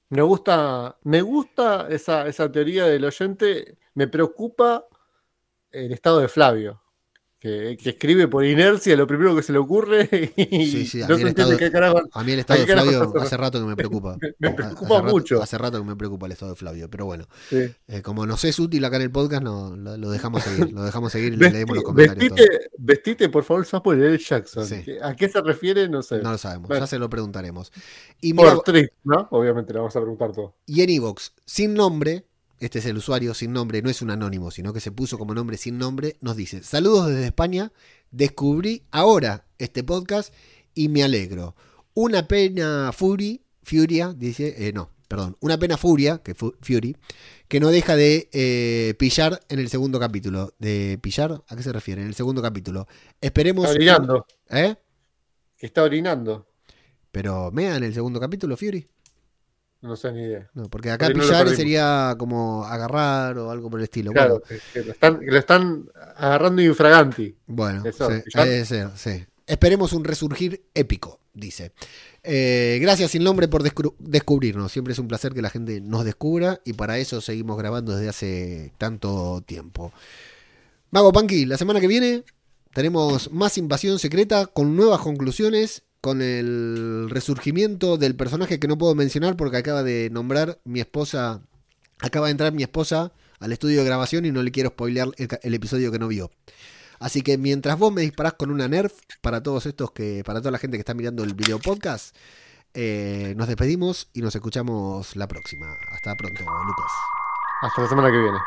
Me gusta, me gusta esa, esa teoría del oyente. Me preocupa el estado de Flavio. Que, que escribe por inercia lo primero que se le ocurre (laughs) y Sí, sí, a no mí el estado- qué carajo. A mí el estado ¿A de Flavio hace rato que me preocupa. (laughs) Me Hace preocupa rato- mucho. Hace rato que me preocupa el estado de Flavio. Pero bueno, Sí. eh, como nos es útil acá en el podcast, no, lo, lo dejamos seguir. Lo dejamos seguir y Vesti- leemos los comentarios. vestite, vestite, por favor, Samuel L. Jackson. Sí. ¿A qué se refiere? No sé. No lo sabemos, ya se lo preguntaremos. Y mira, por Trip, ¿no? Obviamente le vamos a preguntar todo. Y en Evox, sin nombre, este es el usuario sin nombre, no es un anónimo, sino que se puso como nombre sin nombre, nos dice, saludos desde España, descubrí ahora este podcast y me alegro. Una pena Fury, Furia, dice, eh, no, perdón, una pena furia, que fu- Fury, que no deja de eh, pillar en el segundo capítulo. ¿De pillar? ¿A qué se refiere? En el segundo capítulo. Esperemos. Está orinando. ¿Eh? Está orinando. Pero mea en el segundo capítulo, Fury. No sé ni idea. No, porque acá no pillar sería como agarrar o algo por el estilo. Claro, Bueno, que, que lo están, que lo están agarrando infraganti. bueno Eso, sí, sí. Esperemos un resurgir épico, dice. Eh, gracias sin nombre por descubrirnos. Siempre es un placer que la gente nos descubra y para eso seguimos grabando desde hace tanto tiempo. Mago Panky, la semana que viene tenemos más invasión secreta con nuevas conclusiones, con el resurgimiento del personaje que no puedo mencionar porque acaba de nombrar mi esposa, acaba de entrar mi esposa al estudio de grabación y no le quiero spoilear el, episodio que no vio. Así que mientras vos me disparás con una nerf para todos estos que, para toda la gente que está mirando el video podcast, eh, nos despedimos y nos escuchamos la próxima. Hasta pronto, Lucas. Hasta la semana que viene.